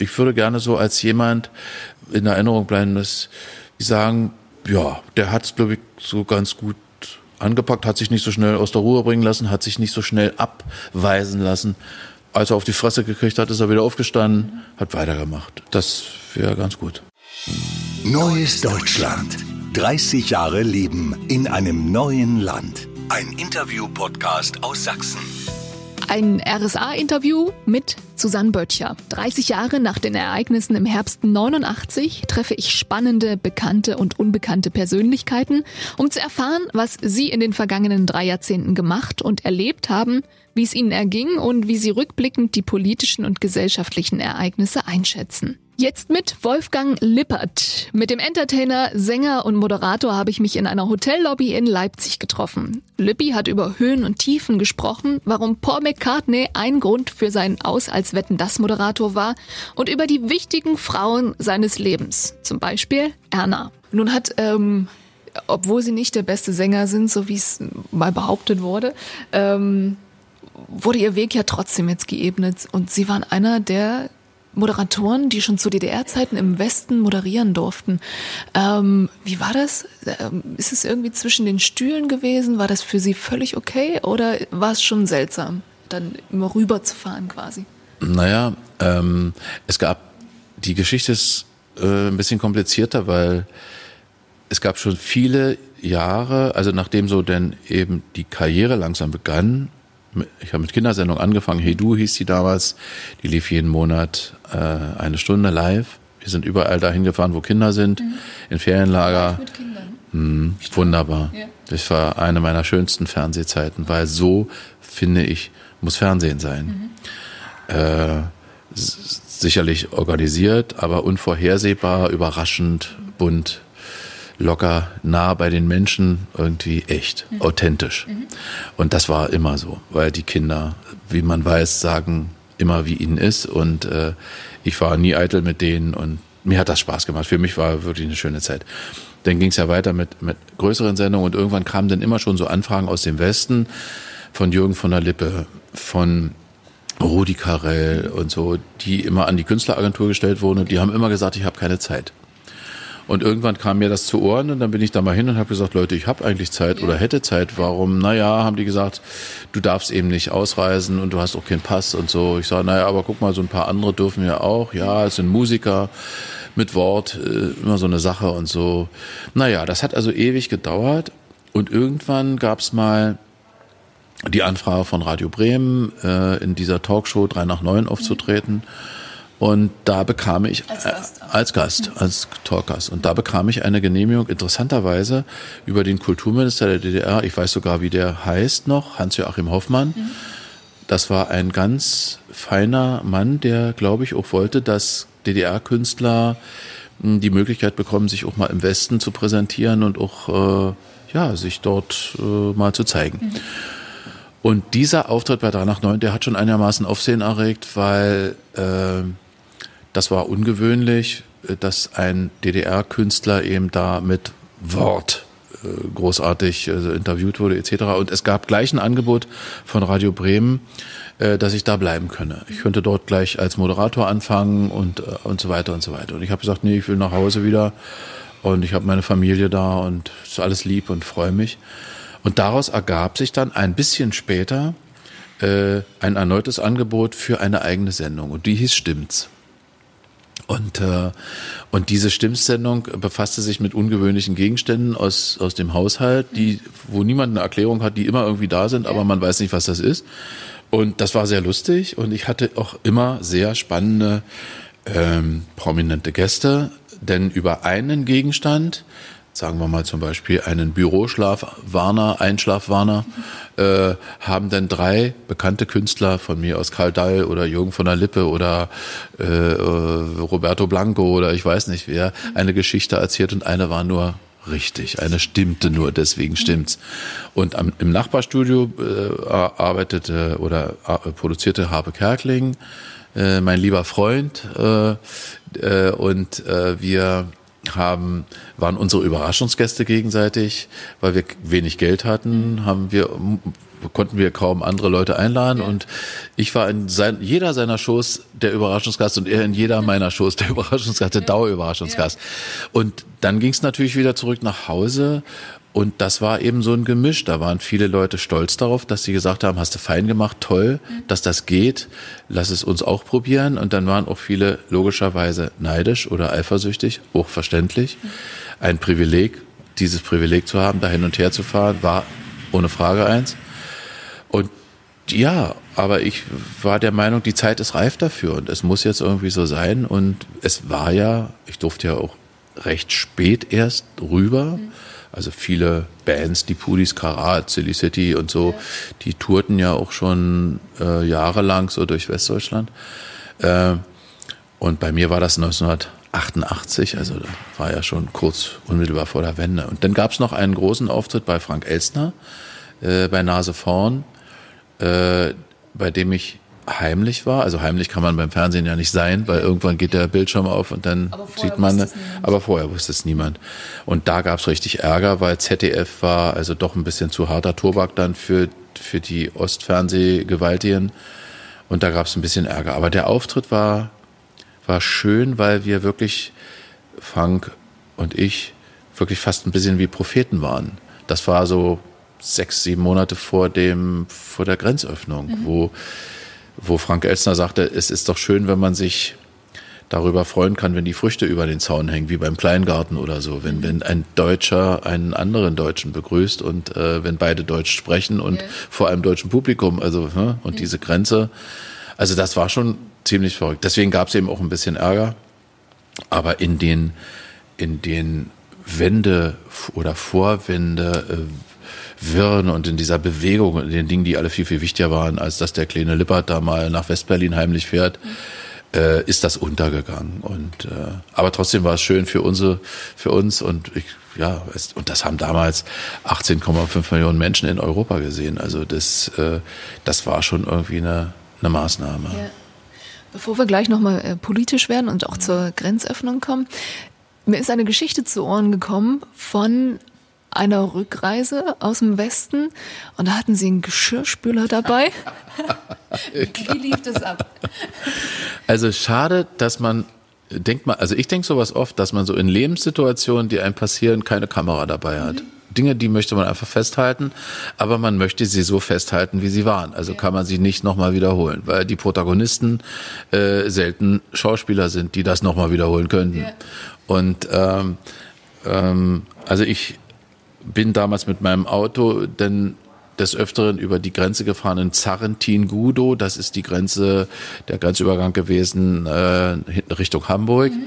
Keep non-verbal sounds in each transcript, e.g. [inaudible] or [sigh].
Ich würde gerne so als jemand in Erinnerung bleiben, dass die sagen, ja, der hat es, glaube ich, so ganz gut angepackt, hat sich nicht so schnell aus der Ruhe bringen lassen, hat sich nicht so schnell abweisen lassen. Als er auf die Fresse gekriegt hat, ist er wieder aufgestanden, hat weitergemacht. Das wäre ganz gut. Neues Deutschland. 30 Jahre Leben in einem neuen Land. Ein Interview-Podcast aus Sachsen. Ein RSA-Interview mit Susanne Böttcher. 30 Jahre nach den Ereignissen im Herbst 89 treffe ich spannende, bekannte und unbekannte Persönlichkeiten, um zu erfahren, was sie in den vergangenen drei Jahrzehnten gemacht und erlebt haben, wie es ihnen erging und wie sie rückblickend die politischen und gesellschaftlichen Ereignisse einschätzen. Jetzt mit Wolfgang Lippert. Mit dem Entertainer, Sänger und Moderator habe ich mich in einer Hotellobby in Leipzig getroffen. Lippi hat über Höhen und Tiefen gesprochen, warum Paul McCartney ein Grund für seinen Aus als Wetten das Moderator war und über die wichtigen Frauen seines Lebens. Zum Beispiel Erna. Nun hat, ähm, obwohl sie nicht der beste Sänger sind, so wie es mal behauptet wurde, ähm, wurde ihr Weg ja trotzdem jetzt geebnet und sie waren einer der Moderatoren, die schon zu DDR-Zeiten im Westen moderieren durften. Ähm, wie war das? Ähm, ist es irgendwie zwischen den Stühlen gewesen? War das für Sie völlig okay oder war es schon seltsam, dann immer rüber zu fahren quasi? Naja, ähm, es gab, die Geschichte ist äh, ein bisschen komplizierter, weil es gab schon viele Jahre, also nachdem so denn eben die Karriere langsam begann, ich habe mit Kindersendung angefangen, Hey Du hieß die damals, die lief jeden Monat äh, eine Stunde live. Wir sind überall dahin gefahren, wo Kinder sind, mhm. in Ferienlager. Mit Kindern. Mhm, wunderbar. Ja. Das war eine meiner schönsten Fernsehzeiten, weil so, finde ich, muss Fernsehen sein. Mhm. Äh, sicherlich organisiert, aber unvorhersehbar, überraschend, bunt, locker, nah bei den Menschen, irgendwie echt, mhm. authentisch. Mhm. Und das war immer so, weil die Kinder, wie man weiß, sagen immer, wie ihnen ist. Und äh, ich war nie eitel mit denen und mir hat das Spaß gemacht. Für mich war wirklich eine schöne Zeit. Dann ging es ja weiter mit, mit größeren Sendungen und irgendwann kamen dann immer schon so Anfragen aus dem Westen von Jürgen von der Lippe, von Rudi Carell und so, die immer an die Künstleragentur gestellt wurden und die haben immer gesagt, ich habe keine Zeit. Und irgendwann kam mir das zu Ohren und dann bin ich da mal hin und habe gesagt, Leute, ich habe eigentlich Zeit oder hätte Zeit. Warum? Naja, haben die gesagt, du darfst eben nicht ausreisen und du hast auch keinen Pass und so. Ich sage, naja, aber guck mal, so ein paar andere dürfen ja auch. Ja, es sind Musiker mit Wort, äh, immer so eine Sache und so. Naja, das hat also ewig gedauert und irgendwann gab's mal die Anfrage von Radio Bremen, äh, in dieser Talkshow 3 nach 9 aufzutreten. Mhm. Und da bekam ich als Gast, äh, als, Gast, als Talkgast. Und da bekam ich eine Genehmigung, interessanterweise, über den Kulturminister der DDR, ich weiß sogar, wie der heißt noch, Hans-Joachim Hoffmann. Mhm. Das war ein ganz feiner Mann, der, glaube ich, auch wollte, dass DDR-Künstler hm, die Möglichkeit bekommen, sich auch mal im Westen zu präsentieren und auch, äh, ja, sich dort äh, mal zu zeigen. Mhm. Und dieser Auftritt bei 3 nach 9, der hat schon einigermaßen Aufsehen erregt, weil äh, das war ungewöhnlich, äh, dass ein DDR-Künstler eben da mit Wort äh, großartig also interviewt wurde etc. Und es gab gleich ein Angebot von Radio Bremen, dass ich da bleiben könne. Ich könnte dort gleich als Moderator anfangen und, und so weiter und so weiter. Und ich habe gesagt, nee, ich will nach Hause wieder und ich habe meine Familie da und ist alles lieb und freue mich. Und daraus ergab sich dann ein bisschen später äh, ein erneutes Angebot für eine eigene Sendung und die hieß Stimmt's. Und, äh, und diese Stimmsendung befasste sich mit ungewöhnlichen Gegenständen aus, aus dem Haushalt, die, wo niemand eine Erklärung hat, die immer irgendwie da sind, aber man weiß nicht, was das ist. Und das war sehr lustig und ich hatte auch immer sehr spannende, ähm, prominente Gäste, denn über einen Gegenstand sagen wir mal zum Beispiel einen Büroschlafwarner, Einschlafwarner, äh, haben dann drei bekannte Künstler von mir aus Karl Dall oder Jürgen von der Lippe oder äh, äh, Roberto Blanco oder ich weiß nicht wer, eine Geschichte erzählt und eine war nur richtig, eine stimmte nur, deswegen stimmt's. Und am, im Nachbarstudio äh, arbeitete oder produzierte Habe Kerkling, äh, mein lieber Freund, äh, äh, und äh, wir haben, waren unsere Überraschungsgäste gegenseitig, weil wir wenig Geld hatten, haben wir konnten wir kaum andere Leute einladen. Und ich war in sein, jeder seiner Shows der Überraschungsgast und er in jeder meiner Shows der [laughs] Überraschungsgast, der Dauerüberraschungsgast. Und dann ging es natürlich wieder zurück nach Hause und das war eben so ein Gemisch. Da waren viele Leute stolz darauf, dass sie gesagt haben, hast du fein gemacht, toll, dass das geht, lass es uns auch probieren. Und dann waren auch viele logischerweise neidisch oder eifersüchtig, hochverständlich. Ein Privileg, dieses Privileg zu haben, da hin und her zu fahren, war ohne Frage eins. Und ja, aber ich war der Meinung, die Zeit ist reif dafür und es muss jetzt irgendwie so sein. Und es war ja, ich durfte ja auch recht spät erst rüber. Mhm. Also viele Bands, die Pudis, Karat, Silly City und so, die tourten ja auch schon äh, jahrelang so durch Westdeutschland. Äh, und bei mir war das 1988, also da war ja schon kurz unmittelbar vor der Wende. Und dann gab es noch einen großen Auftritt bei Frank Elstner äh, bei Nase vorn, äh, bei dem ich heimlich war. Also heimlich kann man beim Fernsehen ja nicht sein, weil irgendwann geht der Bildschirm auf und dann sieht man. Aber vorher wusste es niemand. Und da gab es richtig Ärger, weil ZDF war also doch ein bisschen zu harter Tobak dann für, für die Ostfernsehgewaltigen. Und da gab es ein bisschen Ärger. Aber der Auftritt war, war schön, weil wir wirklich, Frank und ich, wirklich fast ein bisschen wie Propheten waren. Das war so sechs, sieben Monate vor dem, vor der Grenzöffnung, mhm. wo wo Frank Elstner sagte, es ist doch schön, wenn man sich darüber freuen kann, wenn die Früchte über den Zaun hängen, wie beim Kleingarten oder so. Wenn, wenn ein Deutscher einen anderen Deutschen begrüßt und äh, wenn beide Deutsch sprechen und ja. vor einem deutschen Publikum, also ne, und ja. diese Grenze. Also das war schon ziemlich verrückt. Deswegen gab es eben auch ein bisschen Ärger. Aber in den, in den Wende oder Vorwände, äh, Wirren und in dieser Bewegung und in den Dingen, die alle viel, viel wichtiger waren, als dass der kleine Lippert da mal nach Westberlin heimlich fährt, äh, ist das untergegangen. Und äh, aber trotzdem war es schön für unsere, für uns und ich, ja, es, und das haben damals 18,5 Millionen Menschen in Europa gesehen. Also das, äh, das war schon irgendwie eine, eine Maßnahme. Ja. Bevor wir gleich nochmal äh, politisch werden und auch zur Grenzöffnung kommen, mir ist eine Geschichte zu Ohren gekommen von einer Rückreise aus dem Westen und da hatten sie einen Geschirrspüler dabei. [laughs] Wie lief das ab? Also schade, dass man denkt mal, also ich denke sowas oft, dass man so in Lebenssituationen, die einem passieren, keine Kamera dabei hat. Mhm. Dinge, die möchte man einfach festhalten, aber man möchte sie so festhalten, wie sie waren. Also ja. kann man sie nicht nochmal wiederholen, weil die Protagonisten äh, selten Schauspieler sind, die das nochmal wiederholen könnten. Ja. Und ähm, ähm, also ich bin damals mit meinem Auto dann des Öfteren über die Grenze gefahren in Zarrentin-Gudo. Das ist die Grenze, der Grenzübergang gewesen äh, Richtung Hamburg. Mhm.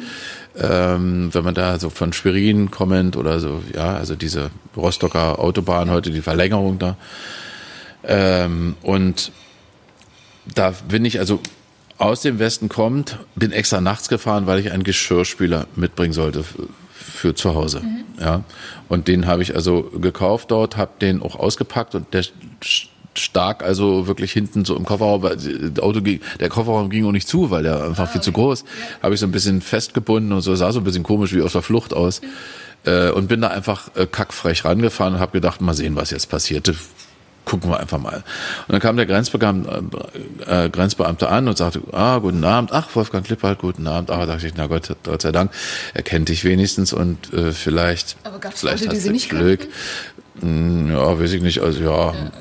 Ähm, wenn man da so von Schwerin kommend oder so, ja, also diese Rostocker Autobahn, heute die Verlängerung da. Ähm, und da bin ich also aus dem Westen kommt, bin extra nachts gefahren, weil ich einen Geschirrspüler mitbringen sollte für zu Hause. Mhm. Ja. Und den habe ich also gekauft dort, habe den auch ausgepackt und der stark, also wirklich hinten so im Kofferraum, der, Auto ging, der Kofferraum ging auch nicht zu, weil der einfach ah, viel okay. zu groß. Ja. Habe ich so ein bisschen festgebunden und so sah so ein bisschen komisch wie aus der Flucht aus. Mhm. Äh, und bin da einfach äh, kackfrech rangefahren und habe gedacht, mal sehen, was jetzt passiert gucken wir einfach mal. Und dann kam der Grenzbeamte, äh, Grenzbeamte an und sagte, ah, guten Abend, ach, Wolfgang Klippert, guten Abend. Ah, dachte ich, na Gott, Gott sei Dank, er kennt dich wenigstens und äh, vielleicht, Aber gab's vielleicht Leute, die Sie nicht Glück. Hm, ja, weiß ich nicht, also ja, ja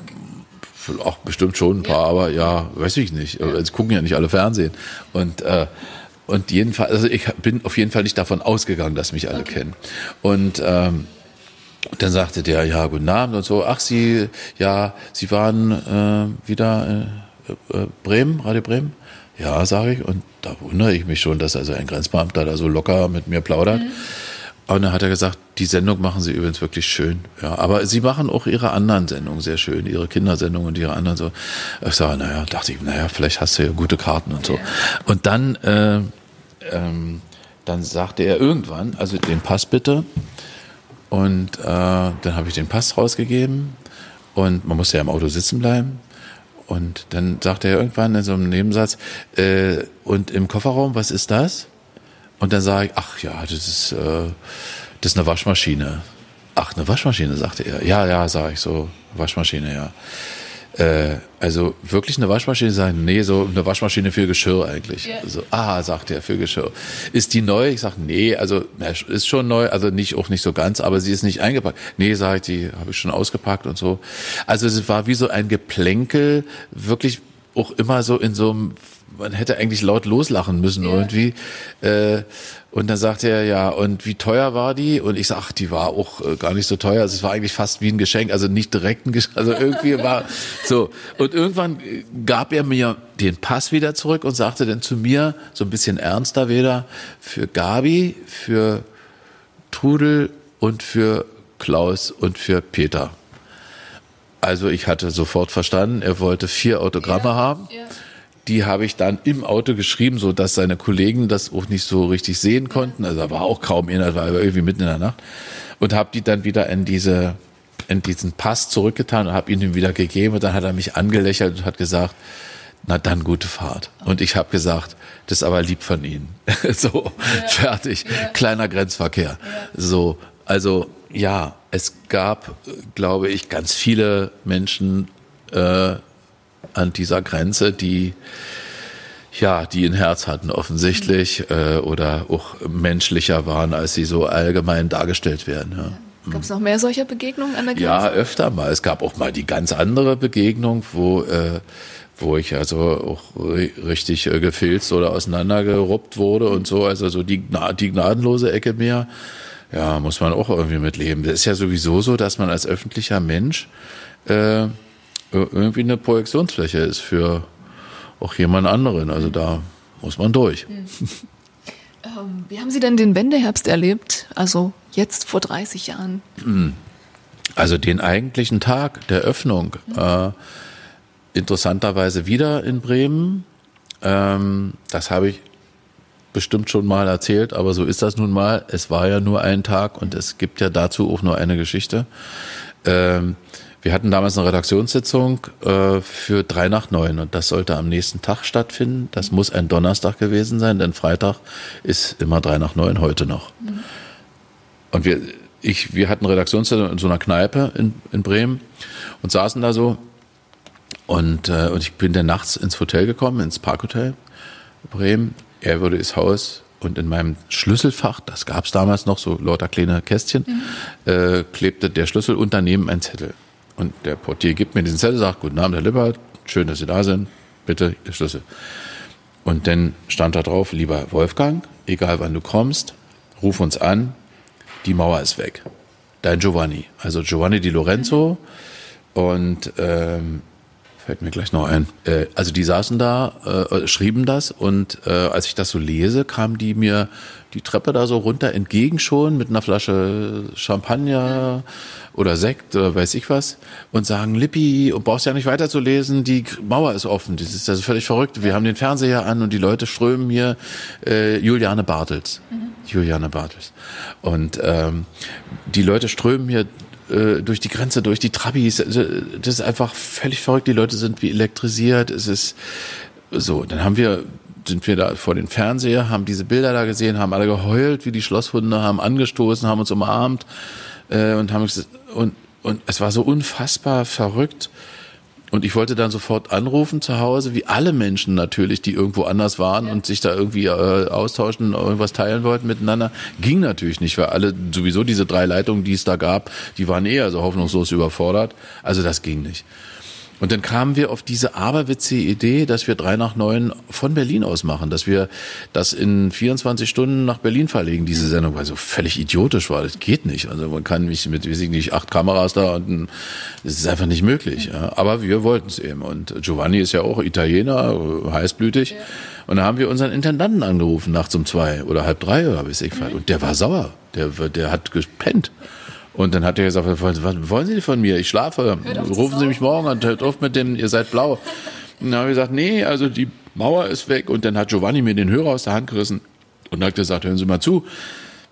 okay. auch bestimmt schon ein paar, ja. aber ja, weiß ich nicht. Ja. Jetzt gucken ja nicht alle Fernsehen. Und äh, und jedenfalls, also ich bin auf jeden Fall nicht davon ausgegangen, dass mich alle okay. kennen. Und ähm, und dann sagte der, ja, guten Abend und so. Ach, Sie, ja, Sie waren äh, wieder äh, äh, Bremen, Radio Bremen? Ja, sage ich. Und da wundere ich mich schon, dass also ein Grenzbeamter da so locker mit mir plaudert. Mhm. Und dann hat er gesagt, die Sendung machen Sie übrigens wirklich schön. Ja, aber Sie machen auch Ihre anderen Sendungen sehr schön, Ihre Kindersendungen und Ihre anderen so. Ich sage, naja, dachte ich, naja, vielleicht hast du ja gute Karten und so. Und dann, äh, ähm, dann sagte er irgendwann, also den Pass bitte. Und äh, dann habe ich den Pass rausgegeben und man musste ja im Auto sitzen bleiben. Und dann sagte er irgendwann in so einem Nebensatz, äh, und im Kofferraum, was ist das? Und dann sage ich, ach ja, das ist, äh, das ist eine Waschmaschine. Ach, eine Waschmaschine, sagte er. Ja, ja, sage ich so, Waschmaschine, ja. Äh, also wirklich eine Waschmaschine sagen, nee, so eine Waschmaschine für Geschirr eigentlich. Yeah. So, ah, sagt er, für Geschirr. Ist die neu? Ich sag, nee, also ist schon neu, also nicht auch nicht so ganz, aber sie ist nicht eingepackt. Nee, sag ich, die habe ich schon ausgepackt und so. Also es war wie so ein Geplänkel, wirklich auch immer so in so einem man hätte eigentlich laut loslachen müssen ja. irgendwie. Äh, und dann sagte er, ja, und wie teuer war die? Und ich sag, ach, die war auch äh, gar nicht so teuer. Also es war eigentlich fast wie ein Geschenk, also nicht direkt ein Geschenk, also irgendwie war [laughs] so. Und irgendwann äh, gab er mir den Pass wieder zurück und sagte dann zu mir, so ein bisschen ernster wieder, für Gabi, für Trudel und für Klaus und für Peter. Also ich hatte sofort verstanden, er wollte vier Autogramme ja, haben. Ja die habe ich dann im Auto geschrieben, so dass seine Kollegen das auch nicht so richtig sehen konnten. Also da war auch kaum Inhalt, war irgendwie mitten in der Nacht. Und habe die dann wieder in diese in diesen Pass zurückgetan und habe ihn ihm wieder gegeben. Und dann hat er mich angelächelt und hat gesagt, na dann gute Fahrt. Und ich habe gesagt, das ist aber lieb von Ihnen. [laughs] so, ja. fertig. Ja. Kleiner Grenzverkehr. Ja. So, also ja, es gab, glaube ich, ganz viele Menschen, äh, an dieser Grenze, die ja, die ein Herz hatten offensichtlich äh, oder auch menschlicher waren, als sie so allgemein dargestellt werden. Ja. Gab es noch mehr solcher Begegnungen an der Grenze? Ja, öfter mal. Es gab auch mal die ganz andere Begegnung, wo äh, wo ich also auch richtig äh, gefilzt oder auseinandergeruppt wurde und so. Also so die, die gnadenlose Ecke mehr. Ja, muss man auch irgendwie mitleben. Das ist ja sowieso so, dass man als öffentlicher Mensch äh, irgendwie eine Projektionsfläche ist für auch jemand anderen. Also da muss man durch. Mhm. [laughs] Ähm, wie haben Sie denn den Wendeherbst erlebt? Also jetzt vor 30 Jahren? Hm. Also den eigentlichen Tag der Öffnung. Mhm. Äh, interessanterweise wieder in Bremen. Ähm, das habe ich bestimmt schon mal erzählt, aber so ist das nun mal. Es war ja nur ein Tag und es gibt ja dazu auch nur eine Geschichte. Ähm, wir hatten damals eine Redaktionssitzung äh, für drei nach neun und das sollte am nächsten Tag stattfinden. Das muss ein Donnerstag gewesen sein, denn Freitag ist immer drei nach neun, heute noch. Mhm. Und wir, ich, wir hatten Redaktionssitzung in so einer Kneipe in, in Bremen und saßen da so. Und, äh, und ich bin dann nachts ins Hotel gekommen, ins Parkhotel Bremen. Er wurde ins Haus und in meinem Schlüsselfach, das gab es damals noch, so lauter kleine Kästchen, mhm. äh, klebte der Schlüssel und daneben ein Zettel. Und der Portier gibt mir diesen Zettel, sagt, guten Abend, Herr Lippert, schön, dass Sie da sind, bitte Ihr Schlüssel. Und dann stand da drauf, lieber Wolfgang, egal wann du kommst, ruf uns an, die Mauer ist weg. Dein Giovanni, also Giovanni Di Lorenzo. Und ähm, fällt mir gleich noch ein. Äh, also die saßen da, äh, schrieben das und äh, als ich das so lese, kam die mir die Treppe da so runter entgegen schon mit einer Flasche Champagner oder Sekt oder weiß ich was und sagen, Lippi, und brauchst ja nicht weiterzulesen, die Mauer ist offen. Das ist also völlig verrückt. Wir haben den Fernseher an und die Leute strömen hier äh, Juliane Bartels. Mhm. Juliane Bartels. Und ähm, die Leute strömen hier äh, durch die Grenze, durch die Trabis. Also, das ist einfach völlig verrückt. Die Leute sind wie elektrisiert. Es ist so. Dann haben wir sind wir da vor den Fernseher, haben diese Bilder da gesehen, haben alle geheult wie die Schlosshunde, haben angestoßen, haben uns umarmt äh, und haben und und es war so unfassbar verrückt. Und ich wollte dann sofort anrufen zu Hause, wie alle Menschen natürlich, die irgendwo anders waren ja. und sich da irgendwie äh, austauschen, irgendwas teilen wollten miteinander. Ging natürlich nicht, weil alle sowieso diese drei Leitungen, die es da gab, die waren eher so hoffnungslos überfordert. Also das ging nicht. Und dann kamen wir auf diese aberwitzige Idee, dass wir drei nach neun von Berlin aus machen, dass wir das in 24 Stunden nach Berlin verlegen, diese Sendung, weil so völlig idiotisch war. Das geht nicht. Also man kann mich mit, weiß ich nicht, acht Kameras da und das ist einfach nicht möglich. Ja. Aber wir wollten es eben. Und Giovanni ist ja auch Italiener, heißblütig. Ja. Und da haben wir unseren Intendanten angerufen, nachts um zwei oder halb drei oder bis ich mhm. Und der war sauer. Der, der hat gepennt. Und dann hat er gesagt, was wollen Sie von mir? Ich schlafe. Rufen Sie mich morgen an, hört auf mit dem, ihr seid blau. Und dann habe ich gesagt, nee, also die Mauer ist weg. Und dann hat Giovanni mir den Hörer aus der Hand gerissen und hat gesagt, hören Sie mal zu.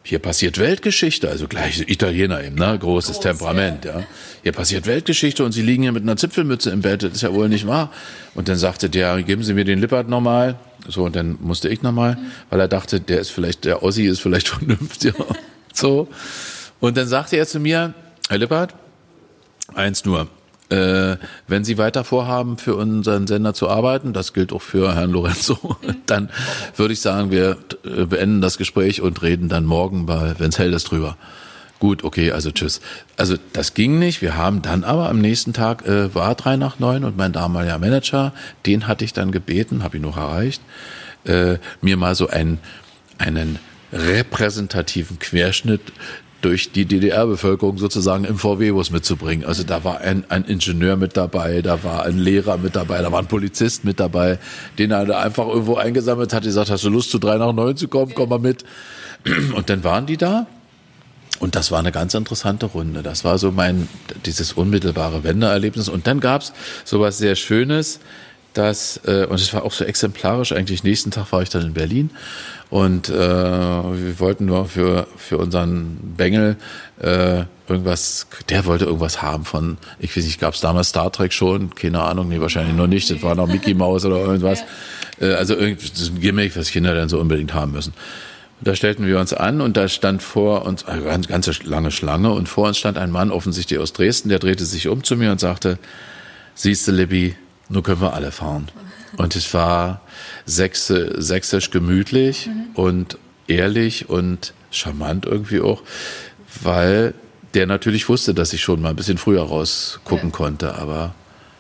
Hier passiert Weltgeschichte, also gleich Italiener eben, ne? Großes Groß, Temperament, ja. ja. Hier passiert Weltgeschichte und Sie liegen hier mit einer Zipfelmütze im Bett, das ist ja wohl nicht wahr. Und dann sagte der, geben Sie mir den Lippert nochmal. So, und dann musste ich nochmal, weil er dachte, der ist vielleicht, der Ossi ist vielleicht [laughs] vernünftig. So. Und dann sagte er zu mir, Herr Lippert, eins nur, äh, wenn Sie weiter vorhaben, für unseren Sender zu arbeiten, das gilt auch für Herrn Lorenzo, [laughs] dann würde ich sagen, wir äh, beenden das Gespräch und reden dann morgen bei Wenn's hell ist drüber. Gut, okay, also tschüss. Also das ging nicht. Wir haben dann aber am nächsten Tag äh, war drei nach neun und mein damaliger Manager, den hatte ich dann gebeten, habe ihn noch erreicht, äh, mir mal so einen einen repräsentativen Querschnitt durch die DDR-Bevölkerung sozusagen im VW-Bus mitzubringen. Also da war ein, ein Ingenieur mit dabei, da war ein Lehrer mit dabei, da war ein Polizist mit dabei, den er einfach irgendwo eingesammelt hat, gesagt, hast du Lust zu drei nach neun zu kommen, komm mal mit. [clears throat] Und dann waren die da. Und das war eine ganz interessante Runde. Das war so mein, dieses unmittelbare Wendeerlebnis. Und dann gab's sowas sehr Schönes, dass, äh, und es war auch so exemplarisch, eigentlich nächsten Tag war ich dann in Berlin und äh, wir wollten nur für, für unseren Bengel äh, irgendwas, der wollte irgendwas haben von, ich weiß nicht, gab es damals Star Trek schon? Keine Ahnung, nee, wahrscheinlich noch nicht. Das war noch Mickey Mouse oder irgendwas. Äh, also ein Gimmick, was Kinder dann so unbedingt haben müssen. Und da stellten wir uns an und da stand vor uns eine ganz, ganz lange Schlange und vor uns stand ein Mann offensichtlich aus Dresden, der drehte sich um zu mir und sagte, siehst du, Libby, nur können wir alle fahren. Und es war sächsisch gemütlich mhm. und ehrlich und charmant irgendwie auch, weil der natürlich wusste, dass ich schon mal ein bisschen früher rausgucken ja. konnte. Aber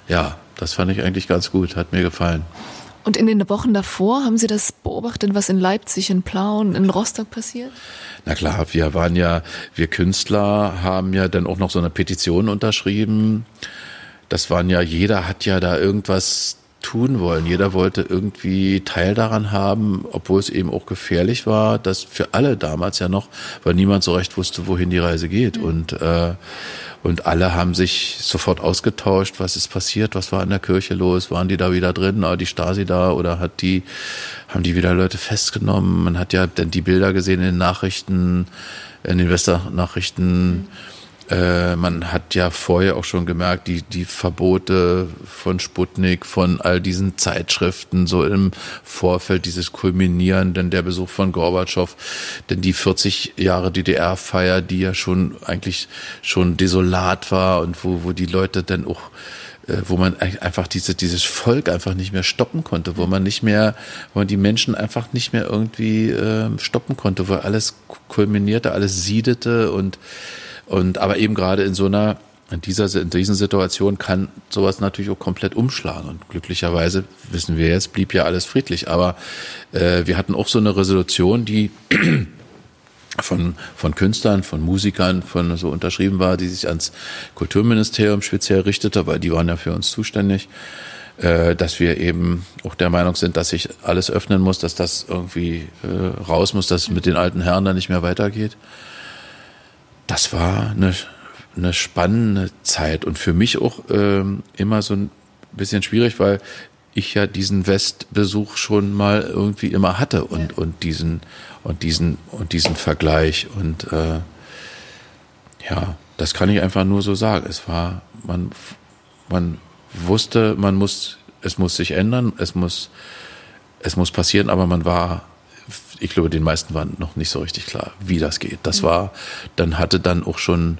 ja, das fand ich eigentlich ganz gut, hat mir gefallen. Und in den Wochen davor haben Sie das beobachtet, was in Leipzig, in Plauen, in Rostock passiert? Na klar, wir waren ja, wir Künstler haben ja dann auch noch so eine Petition unterschrieben. Das waren ja, jeder hat ja da irgendwas tun wollen. Jeder wollte irgendwie Teil daran haben, obwohl es eben auch gefährlich war, das für alle damals ja noch, weil niemand so recht wusste, wohin die Reise geht. Mhm. Und, äh, und alle haben sich sofort ausgetauscht, was ist passiert, was war in der Kirche los, waren die da wieder drin, war die Stasi da oder hat die, haben die wieder Leute festgenommen? Man hat ja dann die Bilder gesehen in den Nachrichten, in den Westernachrichten. Mhm äh, man hat ja vorher auch schon gemerkt, die, die Verbote von Sputnik, von all diesen Zeitschriften, so im Vorfeld dieses Kulminieren, denn der Besuch von Gorbatschow, denn die 40 Jahre DDR-Feier, die ja schon eigentlich schon desolat war und wo, wo die Leute dann auch äh, wo man einfach diese, dieses Volk einfach nicht mehr stoppen konnte, wo man nicht mehr, wo man die Menschen einfach nicht mehr irgendwie äh, stoppen konnte, wo alles kulminierte, alles siedete und und aber eben gerade in so einer in dieser in diesen Situationen kann sowas natürlich auch komplett umschlagen. Und glücklicherweise wissen wir jetzt, blieb ja alles friedlich. Aber äh, wir hatten auch so eine Resolution, die [clears throat] von, von Künstlern, von Musikern, von so unterschrieben war, die sich ans Kulturministerium speziell richtete, weil die waren ja für uns zuständig, äh, dass wir eben auch der Meinung sind, dass sich alles öffnen muss, dass das irgendwie äh, raus muss, dass es mit den alten Herren dann nicht mehr weitergeht das war eine, eine spannende Zeit und für mich auch ähm, immer so ein bisschen schwierig, weil ich ja diesen Westbesuch schon mal irgendwie immer hatte und, und diesen und diesen und diesen Vergleich und äh, ja, das kann ich einfach nur so sagen. Es war man man wusste, man muss es muss sich ändern, es muss es muss passieren, aber man war ich glaube, den meisten war noch nicht so richtig klar, wie das geht. Das mhm. war, dann hatte dann auch schon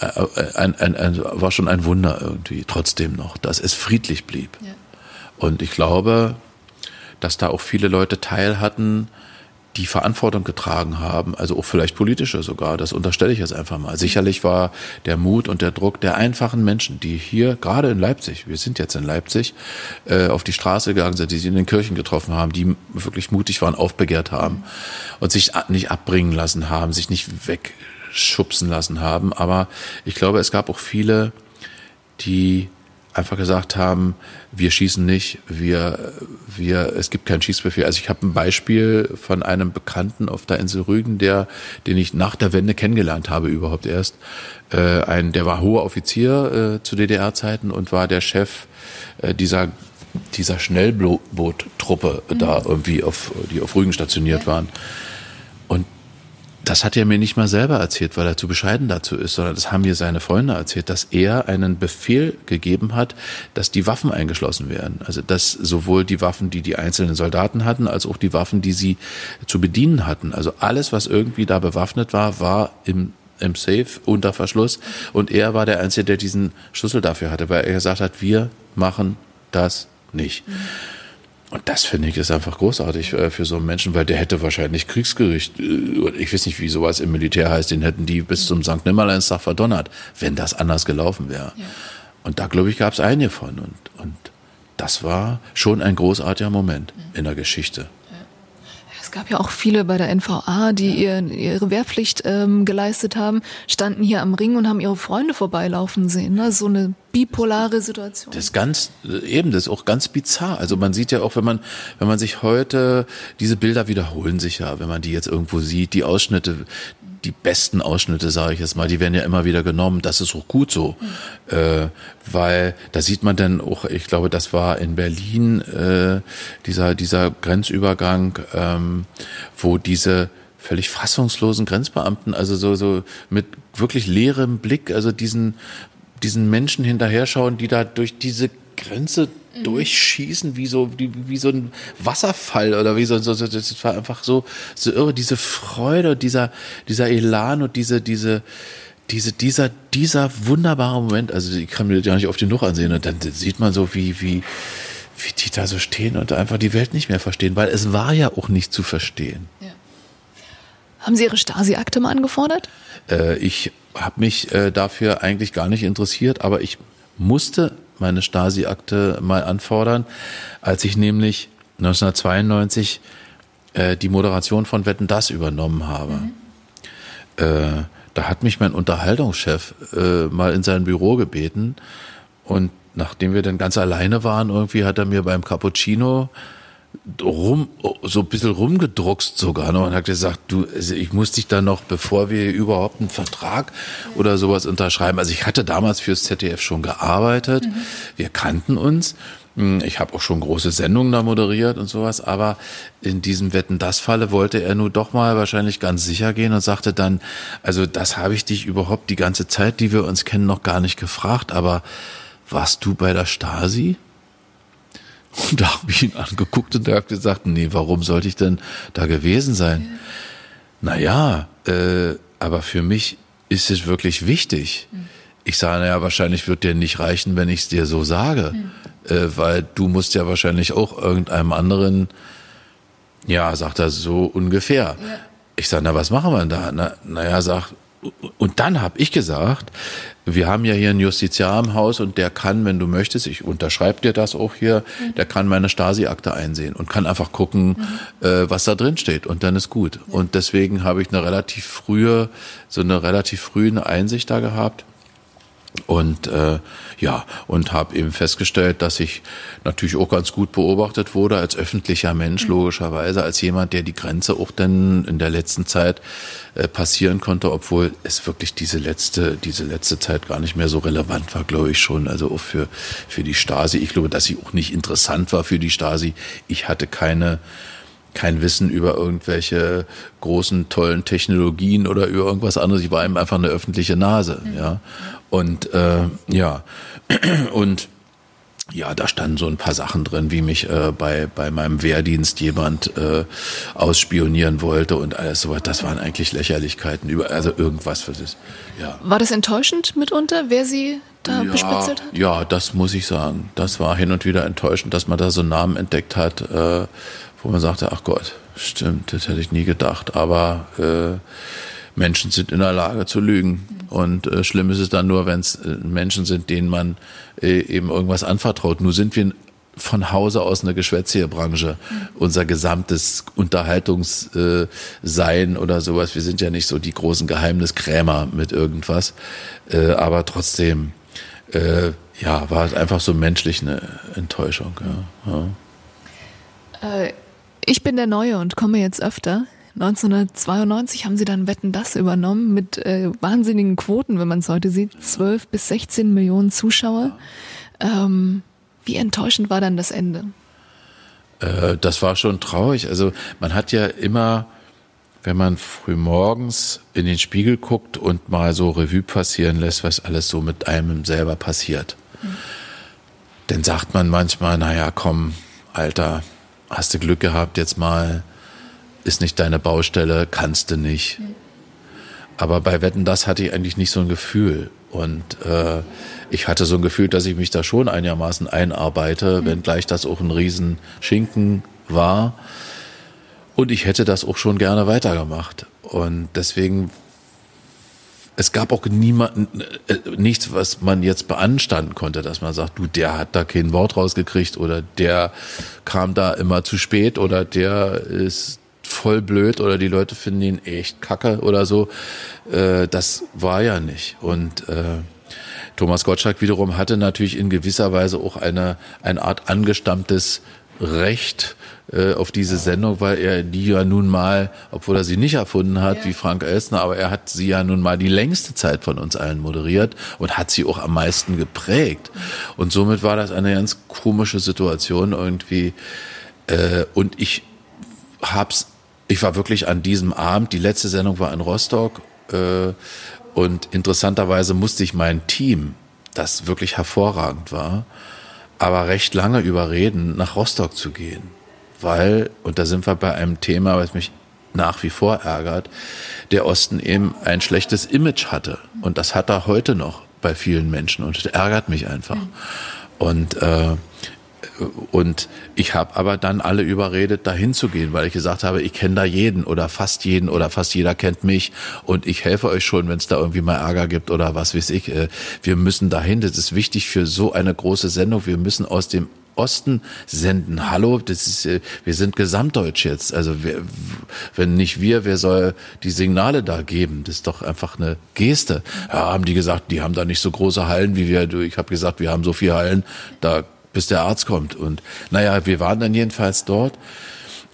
äh, äh, ein, ein, ein, war schon ein Wunder irgendwie, trotzdem noch, dass es friedlich blieb. Ja. Und ich glaube, dass da auch viele Leute teil hatten, die Verantwortung getragen haben, also auch vielleicht politische sogar, das unterstelle ich jetzt einfach mal. Sicherlich war der Mut und der Druck der einfachen Menschen, die hier gerade in Leipzig, wir sind jetzt in Leipzig, äh, auf die Straße gegangen sind, die sie in den Kirchen getroffen haben, die wirklich mutig waren, aufbegehrt haben und sich nicht abbringen lassen haben, sich nicht wegschubsen lassen haben. Aber ich glaube, es gab auch viele, die einfach gesagt haben, wir schießen nicht, wir, wir, es gibt keinen Schießbefehl. Also ich habe ein Beispiel von einem Bekannten auf der Insel Rügen, der, den ich nach der Wende kennengelernt habe überhaupt erst. Äh, ein, der war hoher Offizier äh, zu DDR-Zeiten und war der Chef äh, dieser dieser Schnellboottruppe mhm. da irgendwie auf, die auf Rügen stationiert waren. Das hat er mir nicht mal selber erzählt, weil er zu bescheiden dazu ist, sondern das haben mir seine Freunde erzählt, dass er einen Befehl gegeben hat, dass die Waffen eingeschlossen werden. Also dass sowohl die Waffen, die die einzelnen Soldaten hatten, als auch die Waffen, die sie zu bedienen hatten. Also alles, was irgendwie da bewaffnet war, war im im Safe unter Verschluss und er war der Einzige, der diesen Schlüssel dafür hatte, weil er gesagt hat, wir machen das nicht. Mhm. Und das finde ich ist einfach großartig äh, für so einen Menschen, weil der hätte wahrscheinlich Kriegsgericht, äh, ich weiß nicht, wie sowas im Militär heißt, den hätten die bis zum St. Nimmerleinstag verdonnert, wenn das anders gelaufen wäre. Ja. Und da, glaube ich, gab es einige von. Und, und das war schon ein großartiger Moment in der Geschichte. Es gab ja auch viele bei der NVA, die ihr, ihre Wehrpflicht ähm, geleistet haben, standen hier am Ring und haben ihre Freunde vorbeilaufen sehen. Ne? So eine bipolare Situation. Das ist ganz, eben, das ist auch ganz bizarr. Also man sieht ja auch, wenn man, wenn man sich heute, diese Bilder wiederholen sich ja, wenn man die jetzt irgendwo sieht, die Ausschnitte, die besten Ausschnitte, sage ich jetzt mal, die werden ja immer wieder genommen. Das ist auch gut so, mhm. äh, weil da sieht man dann auch, ich glaube, das war in Berlin äh, dieser dieser Grenzübergang, ähm, wo diese völlig fassungslosen Grenzbeamten, also so so mit wirklich leerem Blick, also diesen diesen Menschen hinterher schauen, die da durch diese Grenze mhm. durchschießen wie so wie, wie so ein Wasserfall oder wie so, so das war einfach so so irre diese Freude dieser dieser Elan und diese diese diese dieser dieser wunderbare Moment also ich kann mir das ja nicht auf den Nuch ansehen und dann sieht man so wie wie wie die da so stehen und einfach die Welt nicht mehr verstehen weil es war ja auch nicht zu verstehen ja. haben Sie Ihre Stasi-Akte mal angefordert äh, ich habe mich äh, dafür eigentlich gar nicht interessiert aber ich musste meine Stasi-Akte mal anfordern, als ich nämlich 1992 äh, die Moderation von Wetten das übernommen habe. Mhm. Äh, da hat mich mein Unterhaltungschef äh, mal in sein Büro gebeten und nachdem wir dann ganz alleine waren, irgendwie hat er mir beim Cappuccino rum, so ein bisschen rumgedruckst sogar noch und hat gesagt, du, also ich muss dich da noch, bevor wir überhaupt einen Vertrag oder sowas unterschreiben. Also ich hatte damals fürs ZDF schon gearbeitet. Mhm. Wir kannten uns. Hm, ich habe auch schon große Sendungen da moderiert und sowas, aber in diesem Wetten das Falle wollte er nur doch mal wahrscheinlich ganz sicher gehen und sagte dann, also das habe ich dich überhaupt die ganze Zeit, die wir uns kennen, noch gar nicht gefragt, aber warst du bei der Stasi? Und da habe ich ihn angeguckt und er hat gesagt, nee, warum sollte ich denn da gewesen sein? Ja. Naja, äh, aber für mich ist es wirklich wichtig. Mhm. Ich sage, naja, wahrscheinlich wird dir nicht reichen, wenn ich es dir so sage, mhm. äh, weil du musst ja wahrscheinlich auch irgendeinem anderen, ja, sagt er so ungefähr. Ja. Ich sage, na, was machen wir denn da? Na, naja, sag, und dann habe ich gesagt, wir haben ja hier einen Justiziar im Haus und der kann, wenn du möchtest, ich unterschreibe dir das auch hier, mhm. der kann meine Stasi-Akte einsehen und kann einfach gucken, mhm. äh, was da drin steht und dann ist gut. Und deswegen habe ich eine relativ frühe, so eine relativ frühe Einsicht da gehabt. Und äh, ja, und habe eben festgestellt, dass ich natürlich auch ganz gut beobachtet wurde als öffentlicher Mensch, mhm. logischerweise, als jemand, der die Grenze auch dann in der letzten Zeit äh, passieren konnte, obwohl es wirklich diese letzte, diese letzte Zeit gar nicht mehr so relevant war, glaube ich schon. Also auch für, für die Stasi. Ich glaube, dass sie auch nicht interessant war für die Stasi. Ich hatte keine kein Wissen über irgendwelche großen, tollen Technologien oder über irgendwas anderes. Ich war ihm einfach eine öffentliche Nase, mhm. ja. Und äh, ja, [clears throat] und ja, da standen so ein paar Sachen drin, wie mich äh, bei, bei meinem Wehrdienst jemand äh, ausspionieren wollte und alles so Das waren eigentlich Lächerlichkeiten, über, also irgendwas für das. Ja. War das enttäuschend mitunter, wer Sie da ja, bespitzelt hat? Ja, das muss ich sagen. Das war hin und wieder enttäuschend, dass man da so Namen entdeckt hat, äh, wo man sagte, ach Gott, stimmt, das hätte ich nie gedacht. Aber äh, Menschen sind in der Lage zu lügen. Und äh, schlimm ist es dann nur, wenn es äh, Menschen sind, denen man äh, eben irgendwas anvertraut. Nur sind wir von Hause aus eine Geschwätzierbranche. Mhm. Unser gesamtes Unterhaltungssein äh, oder sowas. Wir sind ja nicht so die großen Geheimniskrämer mit irgendwas. Äh, aber trotzdem, äh, ja, war es einfach so menschlich eine Enttäuschung. Ja. Ja. Äh, ich bin der Neue und komme jetzt öfter. 1992 haben sie dann Wetten das übernommen mit äh, wahnsinnigen Quoten, wenn man es heute sieht, 12 bis 16 Millionen Zuschauer. Ähm, wie enttäuschend war dann das Ende? Äh, das war schon traurig. Also man hat ja immer, wenn man früh morgens in den Spiegel guckt und mal so Revue passieren lässt, was alles so mit einem selber passiert, mhm. dann sagt man manchmal, naja, komm, Alter, hast du Glück gehabt, jetzt mal ist nicht deine Baustelle, kannst du nicht. Aber bei Wetten, das hatte ich eigentlich nicht so ein Gefühl. Und äh, ich hatte so ein Gefühl, dass ich mich da schon einigermaßen einarbeite, mhm. wenngleich das auch ein Riesenschinken war. Und ich hätte das auch schon gerne weitergemacht. Und deswegen, es gab auch niemanden, äh, nichts, was man jetzt beanstanden konnte, dass man sagt, du, der hat da kein Wort rausgekriegt oder der kam da immer zu spät oder der ist voll blöd oder die Leute finden ihn echt kacke oder so. Äh, das war ja nicht. Und äh, Thomas Gottschalk wiederum hatte natürlich in gewisser Weise auch eine, eine Art angestammtes Recht äh, auf diese Sendung, weil er die ja nun mal, obwohl er sie nicht erfunden hat, ja. wie Frank Elsner, aber er hat sie ja nun mal die längste Zeit von uns allen moderiert und hat sie auch am meisten geprägt. Und somit war das eine ganz komische Situation irgendwie. Äh, und ich hab's ich war wirklich an diesem Abend, die letzte Sendung war in Rostock äh, und interessanterweise musste ich mein Team, das wirklich hervorragend war, aber recht lange überreden, nach Rostock zu gehen. Weil, und da sind wir bei einem Thema, was mich nach wie vor ärgert, der Osten eben ein schlechtes Image hatte. Und das hat er heute noch bei vielen Menschen und das ärgert mich einfach. Und äh, und ich habe aber dann alle überredet, dahin zu gehen, weil ich gesagt habe, ich kenne da jeden oder fast jeden oder fast jeder kennt mich und ich helfe euch schon, wenn es da irgendwie mal Ärger gibt oder was weiß ich. Äh, wir müssen dahin. Das ist wichtig für so eine große Sendung. Wir müssen aus dem Osten senden. Hallo, das ist, äh, wir sind gesamtdeutsch jetzt. Also wer, wenn nicht wir, wer soll die Signale da geben? Das ist doch einfach eine Geste. Ja, haben die gesagt, die haben da nicht so große Hallen wie wir. Ich habe gesagt, wir haben so viele Hallen, da bis der Arzt kommt. Und naja, wir waren dann jedenfalls dort.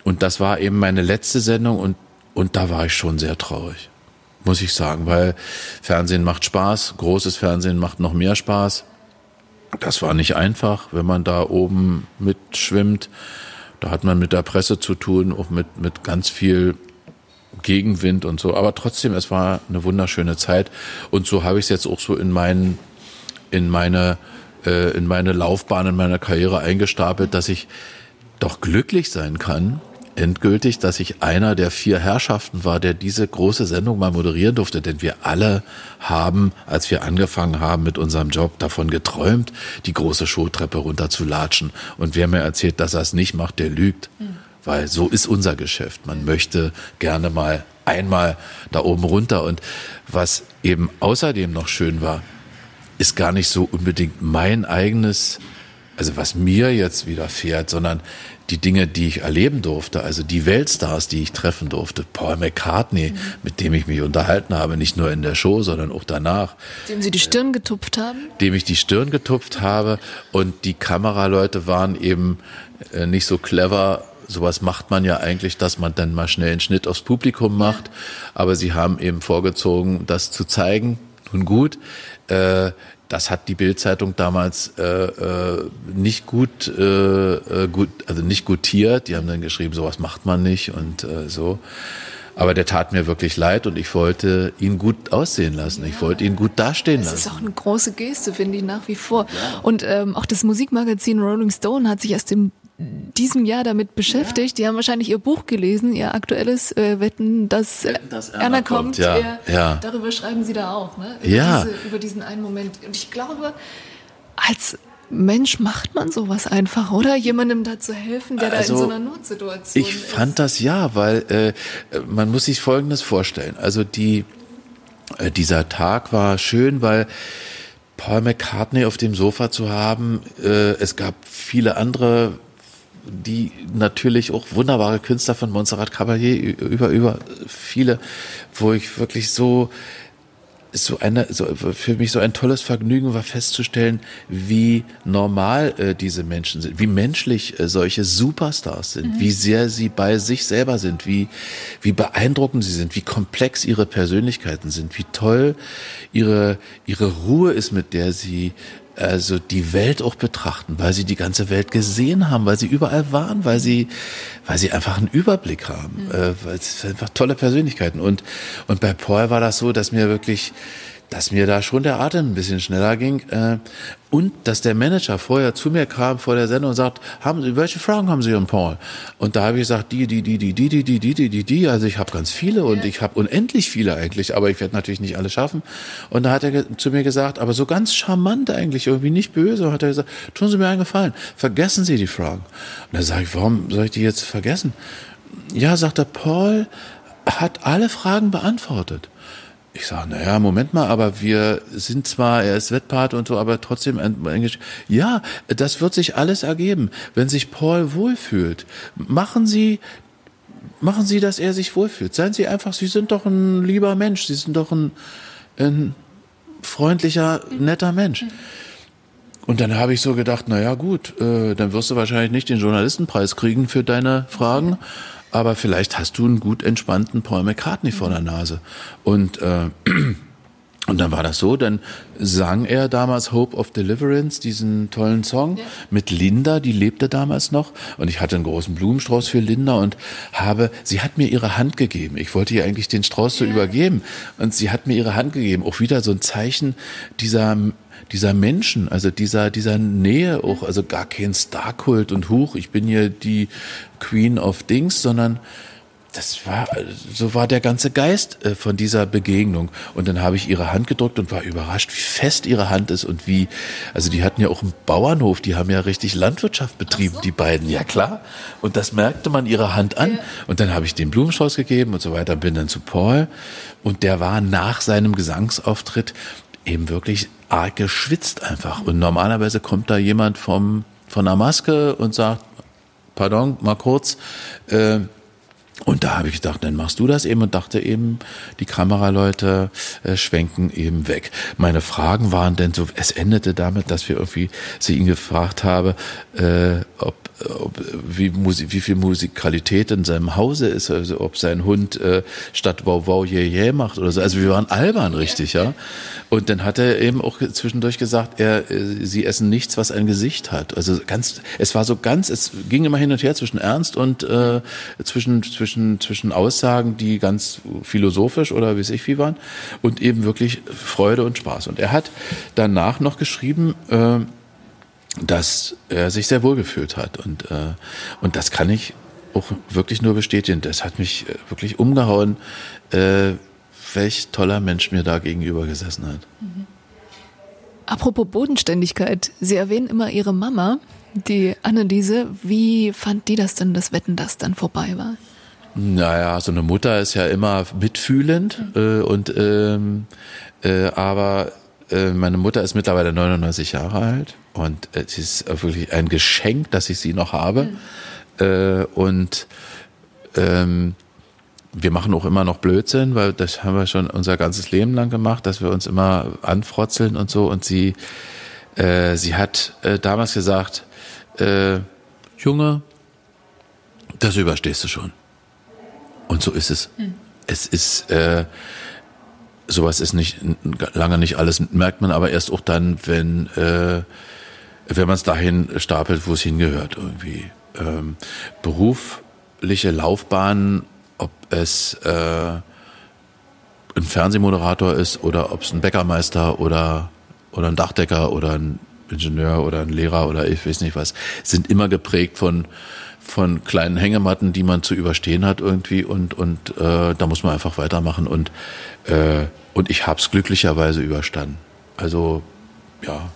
Und das war eben meine letzte Sendung und, und da war ich schon sehr traurig. Muss ich sagen, weil Fernsehen macht Spaß, großes Fernsehen macht noch mehr Spaß. Das war nicht einfach, wenn man da oben mitschwimmt. Da hat man mit der Presse zu tun, auch mit, mit ganz viel Gegenwind und so. Aber trotzdem, es war eine wunderschöne Zeit. Und so habe ich es jetzt auch so in meinen, in meine äh, in meine Laufbahn, in meiner Karriere eingestapelt, dass ich doch glücklich sein kann, endgültig, dass ich einer der vier Herrschaften war, der diese große Sendung mal moderieren durfte. Denn wir alle haben, als wir angefangen haben mit unserem Job, davon geträumt, die große Showtreppe runterzulatschen. Und wer mir erzählt, dass er es nicht macht, der lügt. Mhm. Weil so ist unser Geschäft. Man möchte gerne mal einmal da oben runter. Und was eben außerdem noch schön war, ist gar nicht so unbedingt mein eigenes, also was mir jetzt widerfährt, sondern die Dinge, die ich erleben durfte, also die Weltstars, die ich treffen durfte, Paul McCartney, mhm. mit dem ich mich unterhalten habe, nicht nur in der Show, sondern auch danach. Dem Sie die Stirn getupft haben? Dem ich die Stirn getupft habe und die Kameraleute waren eben äh, nicht so clever, sowas macht man ja eigentlich, dass man dann mal schnell einen Schnitt aufs Publikum macht. Aber sie haben eben vorgezogen, das zu zeigen. Nun gut, äh, das hat die Bildzeitung damals äh, äh, nicht gut, äh, äh, gut, also nicht gutiert. Die haben dann geschrieben, sowas macht man nicht und äh, so. Aber der tat mir wirklich leid und ich wollte ihn gut aussehen lassen. Ja. Ich wollte ihn gut dastehen das lassen. Das ist auch eine große Geste, finde ich nach wie vor. Ja. Und ähm, auch das Musikmagazin Rolling Stone hat sich erst im diesem Jahr damit beschäftigt. Ja. Die haben wahrscheinlich ihr Buch gelesen, ihr aktuelles äh, Wetten, dass, Wetten, dass Erna, Erna kommt. kommt ja. Ja, ja. Darüber schreiben sie da auch, ne? Über ja. Diese, über diesen einen Moment. Und ich glaube, als Mensch macht man sowas einfach, oder? Jemandem da zu helfen, der also, da in also, so einer Notsituation ich ist. Ich fand das ja, weil äh, man muss sich Folgendes vorstellen. Also die, äh, dieser Tag war schön, weil Paul McCartney auf dem Sofa zu haben, äh, es gab viele andere die natürlich auch wunderbare Künstler von Montserrat Caballé über, über viele, wo ich wirklich so, so eine, so, für mich so ein tolles Vergnügen war festzustellen, wie normal äh, diese Menschen sind, wie menschlich äh, solche Superstars sind, mhm. wie sehr sie bei sich selber sind, wie, wie beeindruckend sie sind, wie komplex ihre Persönlichkeiten sind, wie toll ihre, ihre Ruhe ist, mit der sie also die Welt auch betrachten, weil sie die ganze Welt gesehen haben, weil sie überall waren, weil sie, weil sie einfach einen Überblick haben, mhm. äh, weil es einfach tolle Persönlichkeiten und und bei Paul war das so, dass mir wirklich dass mir da schon der Atem ein bisschen schneller ging äh, und dass der Manager vorher zu mir kam vor der Sendung und sagt, haben Sie, welche Fragen haben Sie an Paul? Und da habe ich gesagt, die, die, die, die, die, die, die, die, die, die, die. Also ich habe ganz viele und ich habe unendlich viele eigentlich, aber ich werde natürlich nicht alle schaffen. Und da hat er zu mir gesagt, aber so ganz charmant eigentlich, irgendwie nicht böse, hat er gesagt, tun Sie mir einen Gefallen, vergessen Sie die Fragen. Und da sage ich, warum soll ich die jetzt vergessen? Ja, sagt er, Paul hat alle Fragen beantwortet. Ich sage, naja, Moment mal, aber wir sind zwar, er ist Wettpart und so, aber trotzdem Englisch. Ja, das wird sich alles ergeben, wenn sich Paul wohlfühlt. Machen Sie, machen Sie, dass er sich wohlfühlt. Seien Sie einfach, Sie sind doch ein lieber Mensch, Sie sind doch ein, ein freundlicher, netter Mensch. Und dann habe ich so gedacht, naja gut, äh, dann wirst du wahrscheinlich nicht den Journalistenpreis kriegen für deine Fragen, aber vielleicht hast du einen gut entspannten Paul McCartney vor der Nase. Und äh, [clears throat] und dann war das so, dann sang er damals Hope of Deliverance, diesen tollen Song ja. mit Linda, die lebte damals noch. Und ich hatte einen großen Blumenstrauß für Linda und habe, sie hat mir ihre Hand gegeben. Ich wollte ihr eigentlich den Strauß so ja. übergeben. Und sie hat mir ihre Hand gegeben. Auch wieder so ein Zeichen dieser, dieser Menschen, also dieser, dieser Nähe auch, also gar kein Starkult und Huch, ich bin hier die Queen of Dings, sondern das war, so war der ganze Geist äh, von dieser Begegnung. Und dann habe ich ihre Hand gedrückt und war überrascht, wie fest ihre Hand ist und wie, also die hatten ja auch einen Bauernhof, die haben ja richtig Landwirtschaft betrieben, so. die beiden, ja klar. Und das merkte man ihrer Hand an. Und dann habe ich den Blumenstrauß gegeben und so weiter, bin dann zu Paul. Und der war nach seinem Gesangsauftritt eben wirklich arg geschwitzt einfach. Und normalerweise kommt da jemand vom, von der Maske und sagt, pardon, mal kurz, äh, und da habe ich gedacht, dann machst du das eben und dachte eben, die Kameraleute äh, schwenken eben weg. Meine Fragen waren denn so, es endete damit, dass wir irgendwie sie ihn gefragt habe, äh, ob ob, wie, Musik, wie viel Musikalität in seinem Hause ist, also ob sein Hund äh, statt Wow Wow Yeah Yeah macht oder so. Also wir waren albern richtig, ja. Und dann hat er eben auch zwischendurch gesagt, er, äh, sie essen nichts, was ein Gesicht hat. Also ganz, es war so ganz, es ging immer hin und her zwischen Ernst und äh, zwischen zwischen zwischen Aussagen, die ganz philosophisch oder wie ich wie waren und eben wirklich Freude und Spaß. Und er hat danach noch geschrieben. Äh, dass er sich sehr wohl gefühlt hat. Und, äh, und das kann ich auch wirklich nur bestätigen. Das hat mich äh, wirklich umgehauen, äh, welch toller Mensch mir da gegenüber gesessen hat. Mhm. Apropos Bodenständigkeit, Sie erwähnen immer Ihre Mama, die Anneliese. Wie fand die das denn, das Wetten, das dann vorbei war? Naja, so eine Mutter ist ja immer mitfühlend mhm. äh, und ähm, äh, aber äh, meine Mutter ist mittlerweile 99 Jahre alt und es ist wirklich ein Geschenk, dass ich sie noch habe. Mhm. und ähm, wir machen auch immer noch Blödsinn, weil das haben wir schon unser ganzes Leben lang gemacht, dass wir uns immer anfrotzeln und so. Und sie, äh, sie hat äh, damals gesagt, äh, Junge, das überstehst du schon. Und so ist es. Mhm. Es ist, äh, sowas ist nicht lange nicht alles, merkt man aber erst auch dann, wenn, äh, wenn man es dahin stapelt, wo es hingehört irgendwie. Ähm, berufliche Laufbahn, ob es äh, ein Fernsehmoderator ist oder ob es ein Bäckermeister oder, oder ein Dachdecker oder ein Ingenieur oder ein Lehrer oder ich weiß nicht was, sind immer geprägt von von kleinen Hängematten, die man zu überstehen hat irgendwie und und äh, da muss man einfach weitermachen und äh, und ich habe es glücklicherweise überstanden. Also ja,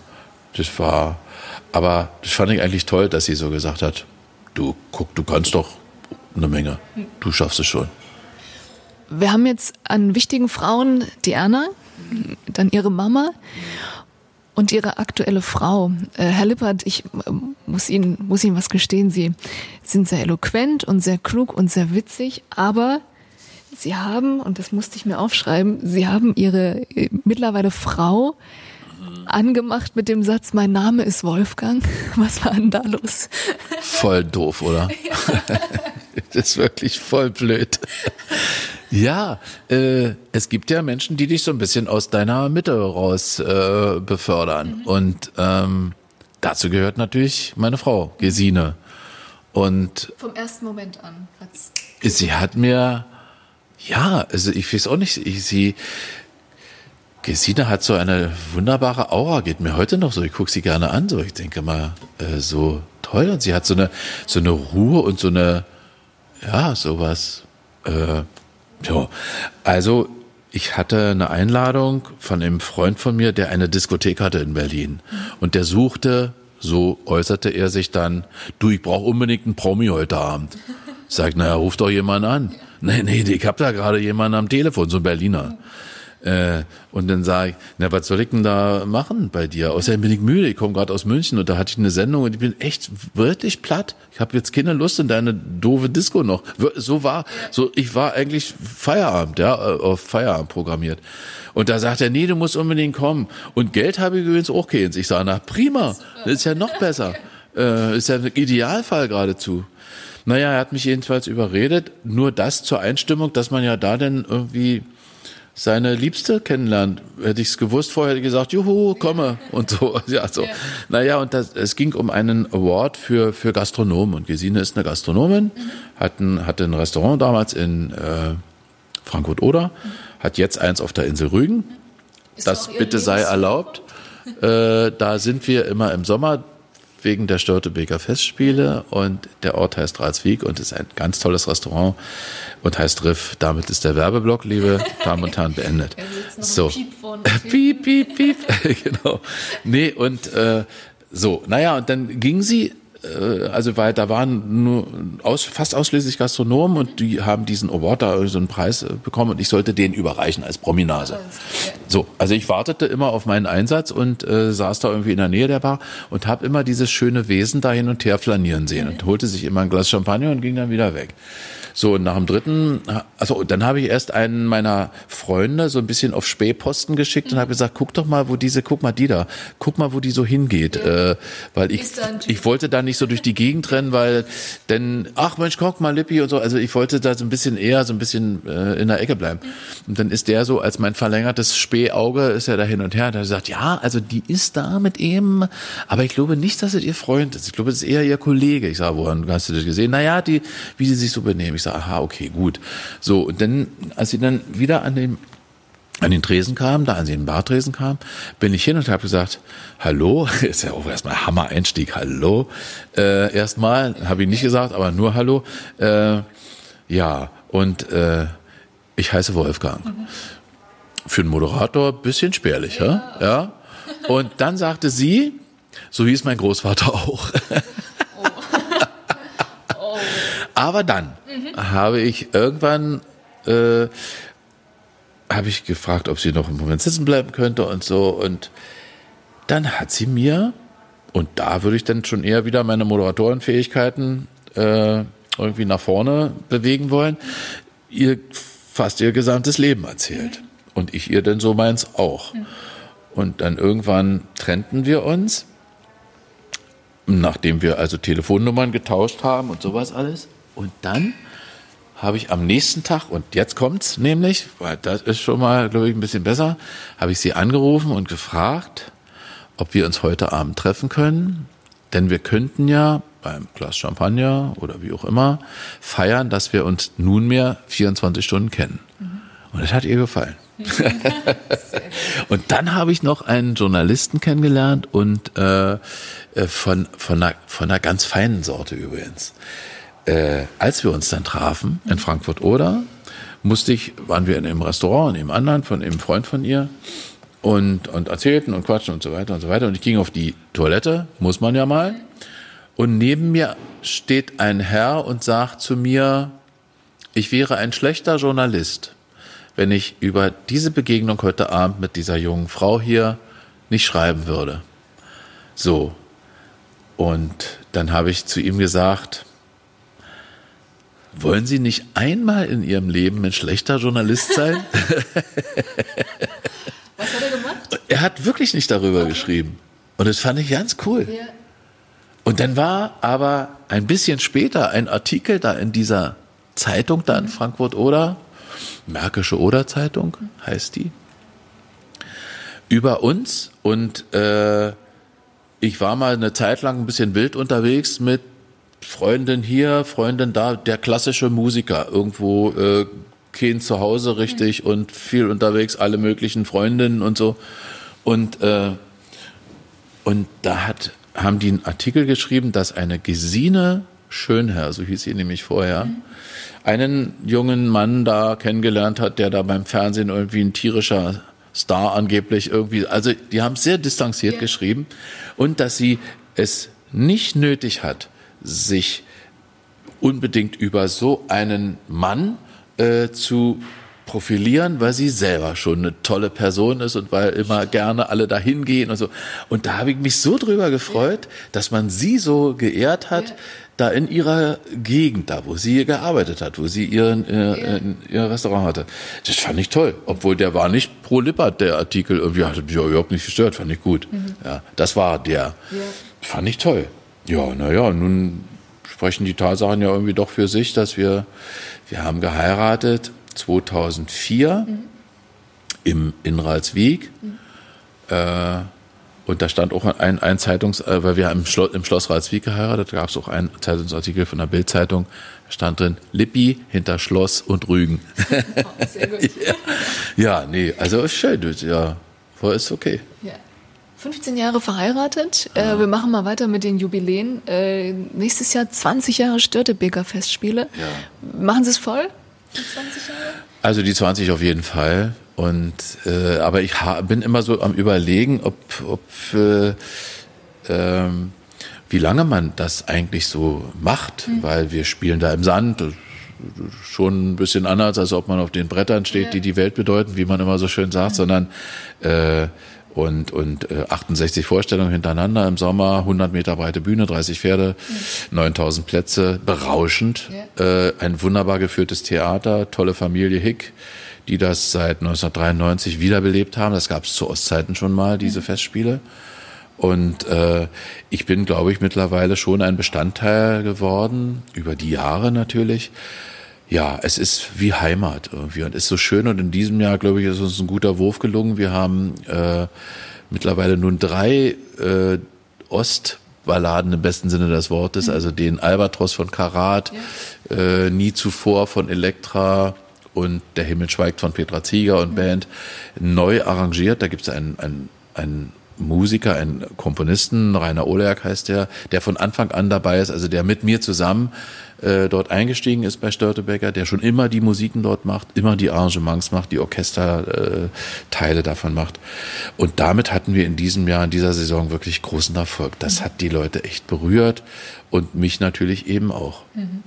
das war, aber das fand ich eigentlich toll, dass sie so gesagt hat, du guck, du kannst doch eine Menge, du schaffst es schon. Wir haben jetzt an wichtigen Frauen die Erna, dann ihre Mama und ihre aktuelle Frau. Äh, Herr Lippert, ich äh, muss Ihnen, muss Ihnen was gestehen, Sie sind sehr eloquent und sehr klug und sehr witzig, aber Sie haben, und das musste ich mir aufschreiben, Sie haben Ihre äh, mittlerweile Frau angemacht mit dem Satz, mein Name ist Wolfgang. [laughs] Was war denn da los? Voll doof, oder? [laughs] [laughs] das ist wirklich voll blöd. Ja, äh, es gibt ja Menschen, die dich so ein bisschen aus deiner Mitte raus äh, befördern. Mhm. Und ähm, dazu gehört natürlich meine Frau, Gesine. Und vom ersten Moment an. Sie hat mir ja, also ich weiß auch nicht, ich, sie, Gesine hat so eine wunderbare Aura, geht mir heute noch so. Ich gucke sie gerne an, so ich denke mal, äh, so toll. Und sie hat so eine, so eine Ruhe und so eine, ja, sowas. Äh, ja. Also ich hatte eine Einladung von einem Freund von mir, der eine Diskothek hatte in Berlin. Und der suchte, so äußerte er sich dann, du, ich brauche unbedingt einen Promi heute Abend. Sag, naja, ruf doch jemanden an. Nee, nee, ich hab da gerade jemanden am Telefon, so ein Berliner. Äh, und dann sage ich, na, was soll ich denn da machen bei dir? Außerdem bin ich müde, ich komme gerade aus München und da hatte ich eine Sendung und ich bin echt wirklich platt. Ich habe jetzt keine Lust in deine doofe Disco noch. So war, so ich war eigentlich Feierabend, ja, auf Feierabend programmiert. Und da sagt er, nee, du musst unbedingt kommen. Und Geld habe ich übrigens auch keins. Ich sage, na prima, das ist ja noch besser. Äh, ist ja ein Idealfall geradezu. Naja, er hat mich jedenfalls überredet. Nur das zur Einstimmung, dass man ja da denn irgendwie seine Liebste kennenlernt. Hätte ich es gewusst vorher, hätte ich gesagt, juhu, komme und so. [laughs] Ja, so. Ja. Naja, und das, es ging um einen Award für, für Gastronomen. Und Gesine ist eine Gastronomin, mhm. hat, ein, hatte ein Restaurant damals in äh, Frankfurt-Oder, mhm. hat jetzt eins auf der Insel Rügen. Ist das bitte sei erlaubt. äh, da sind wir immer im Sommer wegen der Störtebeker Festspiele und der Ort heißt Ratswiek und ist ein ganz tolles Restaurant und heißt Riff. Damit ist der Werbeblock, liebe Damen und Herren, beendet. [laughs] So. [laughs] Piep, piep, piep. [laughs] genau. Nee, und äh, so, naja, und dann ging sie also weil da waren nur aus, fast ausschließlich Gastronomen und die haben diesen Award da so einen Preis äh, bekommen und ich sollte den überreichen als Prominase. So, also ich wartete immer auf meinen Einsatz und äh, saß da irgendwie in der Nähe der Bar und habe immer dieses schöne Wesen da hin und her flanieren sehen und holte sich immer ein Glas Champagner und ging dann wieder weg. So, und nach dem dritten, also dann habe ich erst einen meiner Freunde so ein bisschen auf Spähposten geschickt und habe gesagt, guck doch mal, wo diese, guck mal die da, guck mal, wo die so hingeht. Ja. Äh, weil ich, ich wollte da nicht so durch die Gegend rennen, weil denn, ach Mensch, guck mal, Lippi und so. Also ich wollte da so ein bisschen eher, so ein bisschen äh, in der Ecke bleiben. Und dann ist der so als mein verlängertes Spähauge, ist er da hin und her. Und er sagt, ja, also die ist da mit ihm, aber ich glaube nicht, dass es ihr Freund ist. Ich glaube, es ist eher ihr Kollege. Ich sage, woran hast du das gesehen? Naja, die, wie sie sich so benehmen. Ich sage, aha, okay, gut. So, und dann, als sie dann wieder an den an den Tresen kam, da an den Bartresen kam, bin ich hin und habe gesagt, hallo, [laughs] ist ja auch erstmal Hammer-Einstieg, hallo, äh, erstmal, habe ich nicht gesagt, aber nur hallo, äh, ja, und äh, ich heiße Wolfgang. Mhm. Für einen Moderator bisschen spärlich, ja. ja? Und dann sagte sie, so hieß mein Großvater auch. [laughs] Aber dann mhm. habe ich irgendwann äh, habe ich gefragt, ob sie noch einen Moment sitzen bleiben könnte und so. Und dann hat sie mir, und da würde ich dann schon eher wieder meine Moderatorenfähigkeiten äh, irgendwie nach vorne bewegen wollen, ihr fast ihr gesamtes Leben erzählt. Und ich ihr dann so meins auch. Und dann irgendwann trennten wir uns, nachdem wir also Telefonnummern getauscht haben und sowas alles. Und dann habe ich am nächsten Tag, und jetzt kommt's nämlich, weil das ist schon mal, glaube ich, ein bisschen besser, habe ich sie angerufen und gefragt, ob wir uns heute Abend treffen können. Denn wir könnten ja beim Glas Champagner oder wie auch immer feiern, dass wir uns nunmehr 24 Stunden kennen. Mhm. Und das hat ihr gefallen. [laughs] und dann habe ich noch einen Journalisten kennengelernt und äh, äh von, von, einer, von einer ganz feinen Sorte übrigens äh, als wir uns dann trafen in Frankfurt oder musste ich, waren wir in einem Restaurant, in einem anderen, von einem Freund von ihr und, und erzählten und quatschen und so weiter und so weiter. Und ich ging auf die Toilette, muss man ja mal. Und neben mir steht ein Herr und sagt zu mir, ich wäre ein schlechter Journalist, wenn ich über diese Begegnung heute Abend mit dieser jungen Frau hier nicht schreiben würde. So. Und dann habe ich zu ihm gesagt, wollen Sie nicht einmal in Ihrem Leben ein schlechter Journalist sein? [laughs] Was hat er gemacht? Er hat wirklich nicht darüber okay. geschrieben. Und das fand ich ganz cool. Ja. Und dann war aber ein bisschen später ein Artikel da in dieser Zeitung da in mhm. Frankfurt oder Märkische Oder Zeitung heißt die über uns und äh, ich war mal eine Zeit lang ein bisschen wild unterwegs mit Freundin hier, Freundin da, der klassische Musiker, irgendwo äh, kein Zuhause richtig mhm. und viel unterwegs, alle möglichen Freundinnen und so. Und, äh, und da hat, haben die einen Artikel geschrieben, dass eine Gesine Schönherr, so hieß sie nämlich vorher, mhm. einen jungen Mann da kennengelernt hat, der da beim Fernsehen irgendwie ein tierischer Star angeblich irgendwie, also die haben sehr distanziert ja. geschrieben und dass sie es nicht nötig hat, sich unbedingt über so einen Mann äh, zu profilieren, weil sie selber schon eine tolle Person ist und weil immer gerne alle dahin gehen und so. Und da habe ich mich so drüber gefreut, ja. dass man sie so geehrt hat, ja. da in ihrer Gegend, da wo sie gearbeitet hat, wo sie ihren, äh, ja. ihr Restaurant hatte. Das fand ich toll. Obwohl der war nicht pro Lippert, der Artikel. Irgendwie hat mich überhaupt nicht gestört, fand ich gut. Mhm. Ja, das war der. Fand ich toll. Ja, naja, nun sprechen die Tatsachen ja irgendwie doch für sich, dass wir, wir haben geheiratet 2004 mhm. im Inralsweg. Mhm. Äh, und da stand auch ein, ein Zeitungs, äh, weil wir im, Schloss, im Schloss Ralswiek geheiratet, gab es auch einen Zeitungsartikel von der Bildzeitung, stand drin, Lippi hinter Schloss und Rügen. [laughs] Oh, sehr gut. [laughs] ja. ja, nee, also ist schön, ja, ist okay. Ja. 15 Jahre verheiratet. Äh, wir machen mal weiter mit den Jubiläen. Äh, nächstes Jahr 20 Jahre Störtebeker Festspiele. Ja. Machen Sie es voll? Die 20 Jahre? Also die 20 auf jeden Fall. Und äh, aber ich bin immer so am überlegen, ob, ob äh, ähm, wie lange man das eigentlich so macht, mhm. weil wir spielen da im Sand, schon ein bisschen anders, als ob man auf den Brettern steht, ja. die die Welt bedeuten, wie man immer so schön sagt, mhm. sondern äh, und, und äh, 68 Vorstellungen hintereinander im Sommer, 100 Meter breite Bühne, 30 Pferde, mhm. 9000 Plätze, berauschend, ja. äh, ein wunderbar geführtes Theater, tolle Familie Hick, die das seit 1993 wiederbelebt haben. Das gab es zu Ostzeiten schon mal, diese mhm. Festspiele. Und äh, ich bin, glaube ich, mittlerweile schon ein Bestandteil geworden, über die Jahre natürlich, ja, es ist wie Heimat irgendwie und ist so schön. Und in diesem Jahr, glaube ich, ist uns ein guter Wurf gelungen. Wir haben äh, mittlerweile nun drei äh, Ostballaden im besten Sinne des Wortes, mhm. also den Albatros von Karat, ja. äh, Nie zuvor von Elektra und Der Himmel schweigt von Petra Zieger und mhm. Band neu arrangiert. Da gibt es ein, ein, ein Musiker, ein Komponisten, Rainer Oleak heißt der, der von Anfang an dabei ist, also der mit mir zusammen äh, dort eingestiegen ist bei Störtebecker, der schon immer die Musiken dort macht, immer die Arrangements macht, die Orchesterteile äh, davon macht. Und damit hatten wir in diesem Jahr, in dieser Saison wirklich großen Erfolg. Das mhm. hat die Leute echt berührt und mich natürlich eben auch. Mhm.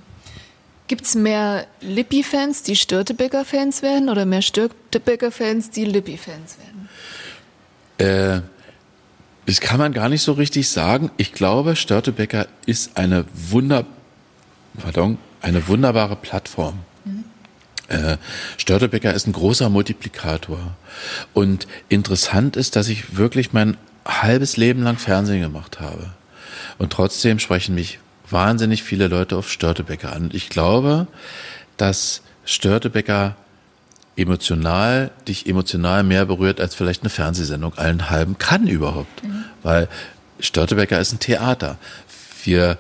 Gibt es mehr Lippi-Fans, die Störtebecker-Fans werden oder mehr Störtebecker-Fans, die Lippi-Fans werden? Äh, das kann man gar nicht so richtig sagen. Ich glaube, Störtebecker ist eine wunder, pardon, eine wunderbare Plattform. Mhm. Äh, Störtebecker ist ein großer Multiplikator. Und interessant ist, dass ich wirklich mein halbes Leben lang Fernsehen gemacht habe. Und trotzdem sprechen mich wahnsinnig viele Leute auf Störtebecker an. Und ich glaube, dass Störtebecker emotional, dich emotional mehr berührt als vielleicht eine Fernsehsendung allen halben kann überhaupt. Mhm. Weil Störtebecker ist ein Theater. Wir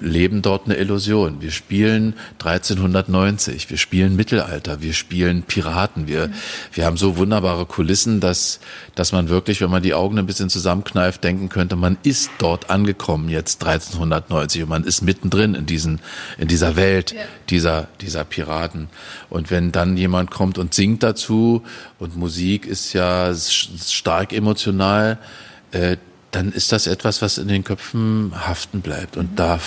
leben dort eine Illusion. Wir spielen 1390, wir spielen Mittelalter, wir spielen Piraten. Wir, mhm. wir haben so wunderbare Kulissen, dass, dass man wirklich, wenn man die Augen ein bisschen zusammenkneift, denken könnte, man ist dort angekommen jetzt 1390 und man ist mittendrin in diesen, in dieser Welt ja. dieser, dieser Piraten. Und wenn dann jemand kommt und singt dazu und Musik ist ja stark emotional, äh, dann ist das etwas, was in den Köpfen haften bleibt. Und da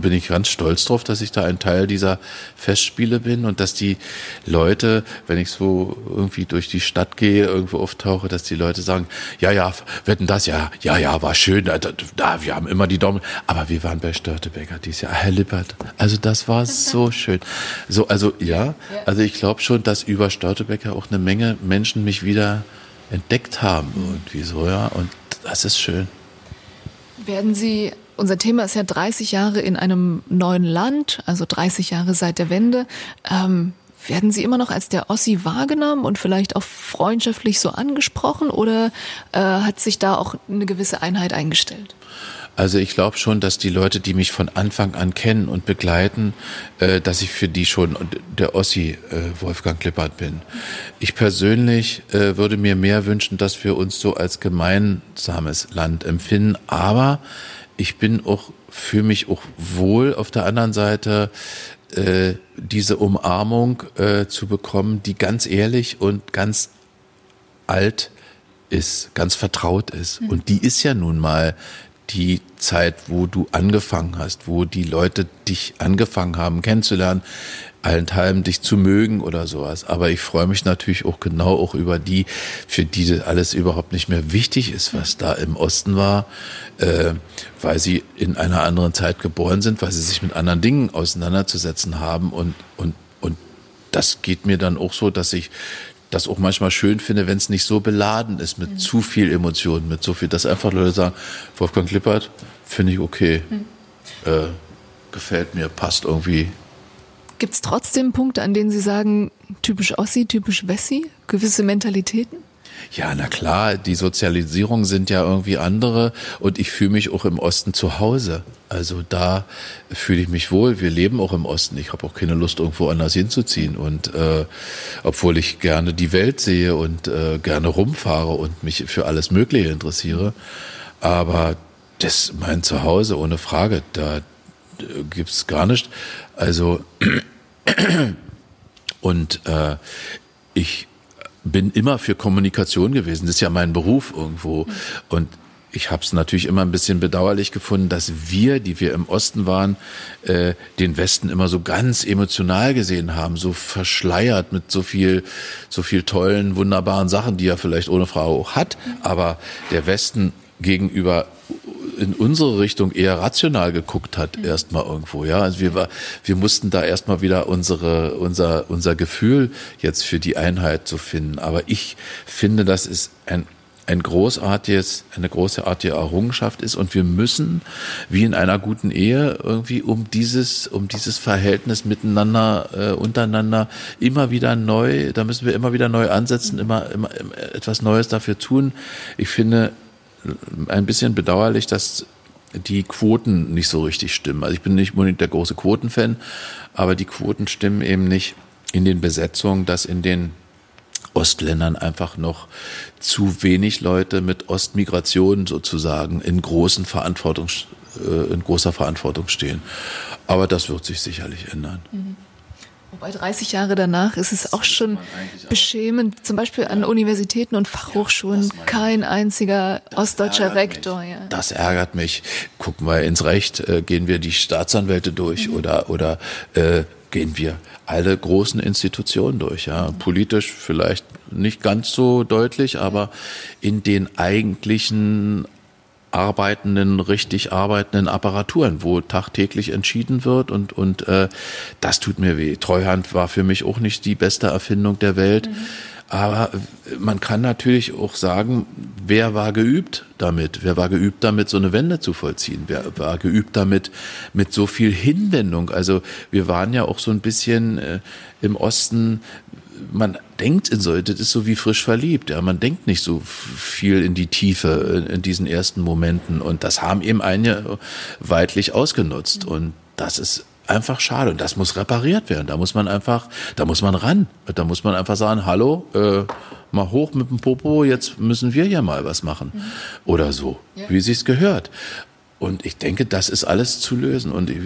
bin ich ganz stolz drauf, dass ich da ein Teil dieser Festspiele bin und dass die Leute, wenn ich so irgendwie durch die Stadt gehe, irgendwo auftauche, dass die Leute sagen, ja, ja, wetten das, ja, ja, ja, war schön, da, da wir haben immer die Daumen, aber wir waren bei Störtebecker dieses Jahr, Herr Lippert, also das war so schön. So, also ja, also ich glaube schon, dass über Störtebecker auch eine Menge Menschen mich wieder entdeckt haben. Und wieso, ja, und das ist schön. Werden Sie, unser Thema ist ja 30 Jahre in einem neuen Land, also 30 Jahre seit der Wende. Ähm, werden Sie immer noch als der Ossi wahrgenommen und vielleicht auch freundschaftlich so angesprochen oder äh, hat sich da auch eine gewisse Einheit eingestellt? Also ich glaube schon, dass die Leute, die mich von Anfang an kennen und begleiten, äh, dass ich für die schon der Ossi äh, Wolfgang Klippert bin. Ich persönlich äh, würde mir mehr wünschen, dass wir uns so als gemeinsames Land empfinden, aber ich bin auch, fühle mich auch wohl auf der anderen Seite, äh, diese Umarmung äh, zu bekommen, die ganz ehrlich und ganz alt ist, ganz vertraut ist. Mhm. Und die ist ja nun mal die Zeit, wo du angefangen hast, wo die Leute dich angefangen haben kennenzulernen, allenthalben dich zu mögen oder sowas. Aber ich freue mich natürlich auch genau auch über die, für die das alles überhaupt nicht mehr wichtig ist, was da im Osten war, äh, weil sie in einer anderen Zeit geboren sind, weil sie sich mit anderen Dingen auseinanderzusetzen haben und, und, und das geht mir dann auch so, dass ich das auch manchmal schön finde, wenn es nicht so beladen ist mit mhm. zu viel Emotionen, mit so viel, dass einfach Leute sagen, Wolfgang Klippert, finde ich okay, mhm. äh, gefällt mir, passt irgendwie. Gibt es trotzdem Punkte, an denen Sie sagen, typisch Ossi, typisch Wessi, gewisse Mentalitäten? Ja, na klar, die Sozialisierung sind ja irgendwie andere und ich fühle mich auch im Osten zu Hause. Also da fühle ich mich wohl. Wir leben auch im Osten. Ich habe auch keine Lust, irgendwo anders hinzuziehen. Und äh, obwohl ich gerne die Welt sehe und äh, gerne rumfahre und mich für alles Mögliche interessiere. Aber das mein Zuhause, ohne Frage. Da äh, gibt's gar nicht. Also [clears throat] und äh, ich bin immer für Kommunikation gewesen. Das ist ja mein Beruf irgendwo. Und ich habe es natürlich immer ein bisschen bedauerlich gefunden, dass wir, die wir im Osten waren, äh, den Westen immer so ganz emotional gesehen haben, so verschleiert mit so viel, so viel tollen, wunderbaren Sachen, die er vielleicht ohne Frau auch hat. Aber der Westen gegenüber in unsere Richtung eher rational geguckt hat, mhm. erstmal irgendwo, ja. Also wir war, wir mussten da erstmal wieder unsere, unser, unser Gefühl jetzt für die Einheit zu finden. Aber ich finde, das ist ein, ein großartiges, eine großartige Errungenschaft ist und wir müssen, wie in einer guten Ehe, irgendwie um dieses, um dieses Verhältnis miteinander, äh, untereinander immer wieder neu, da müssen wir immer wieder neu ansetzen, immer, immer, immer etwas Neues dafür tun. Ich finde, ein bisschen bedauerlich, dass die Quoten nicht so richtig stimmen. Also ich bin nicht unbedingt der große Quotenfan, aber die Quoten stimmen eben nicht in den Besetzungen, dass in den Ostländern einfach noch zu wenig Leute mit Ostmigration sozusagen in großen Verantwortung, äh, in großer Verantwortung stehen. Aber das wird sich sicherlich ändern. Mhm. Wobei 30 Jahre danach ist es auch schon beschämend, zum Beispiel an Universitäten und Fachhochschulen kein einziger ostdeutscher Rektor. Ja. Das ärgert mich. Gucken wir ins Recht, äh, gehen wir die Staatsanwälte durch mhm. oder, oder äh, gehen wir alle großen Institutionen durch. Ja. Politisch vielleicht nicht ganz so deutlich, aber in den eigentlichen arbeitenden, richtig arbeitenden Apparaturen, wo tagtäglich entschieden wird und, und äh, das tut mir weh. Treuhand war für mich auch nicht die beste Erfindung der Welt. Mhm. Aber man kann natürlich auch sagen, wer war geübt damit? Wer war geübt damit, so eine Wende zu vollziehen? Wer war geübt damit, mit so viel Hinwendung? Also wir waren ja auch so ein bisschen äh, im Osten man denkt in so, das ist so wie frisch verliebt, ja, man denkt nicht so viel in die Tiefe in diesen ersten Momenten und das haben eben einige weitlich ausgenutzt und das ist einfach schade und das muss repariert werden. Da muss man einfach, da muss man ran. Da muss man einfach sagen, hallo, äh, mal hoch mit dem Popo, jetzt müssen wir ja mal was machen. Mhm. Oder so, ja. wie sich's gehört. Und ich denke, das ist alles zu lösen. Und ich,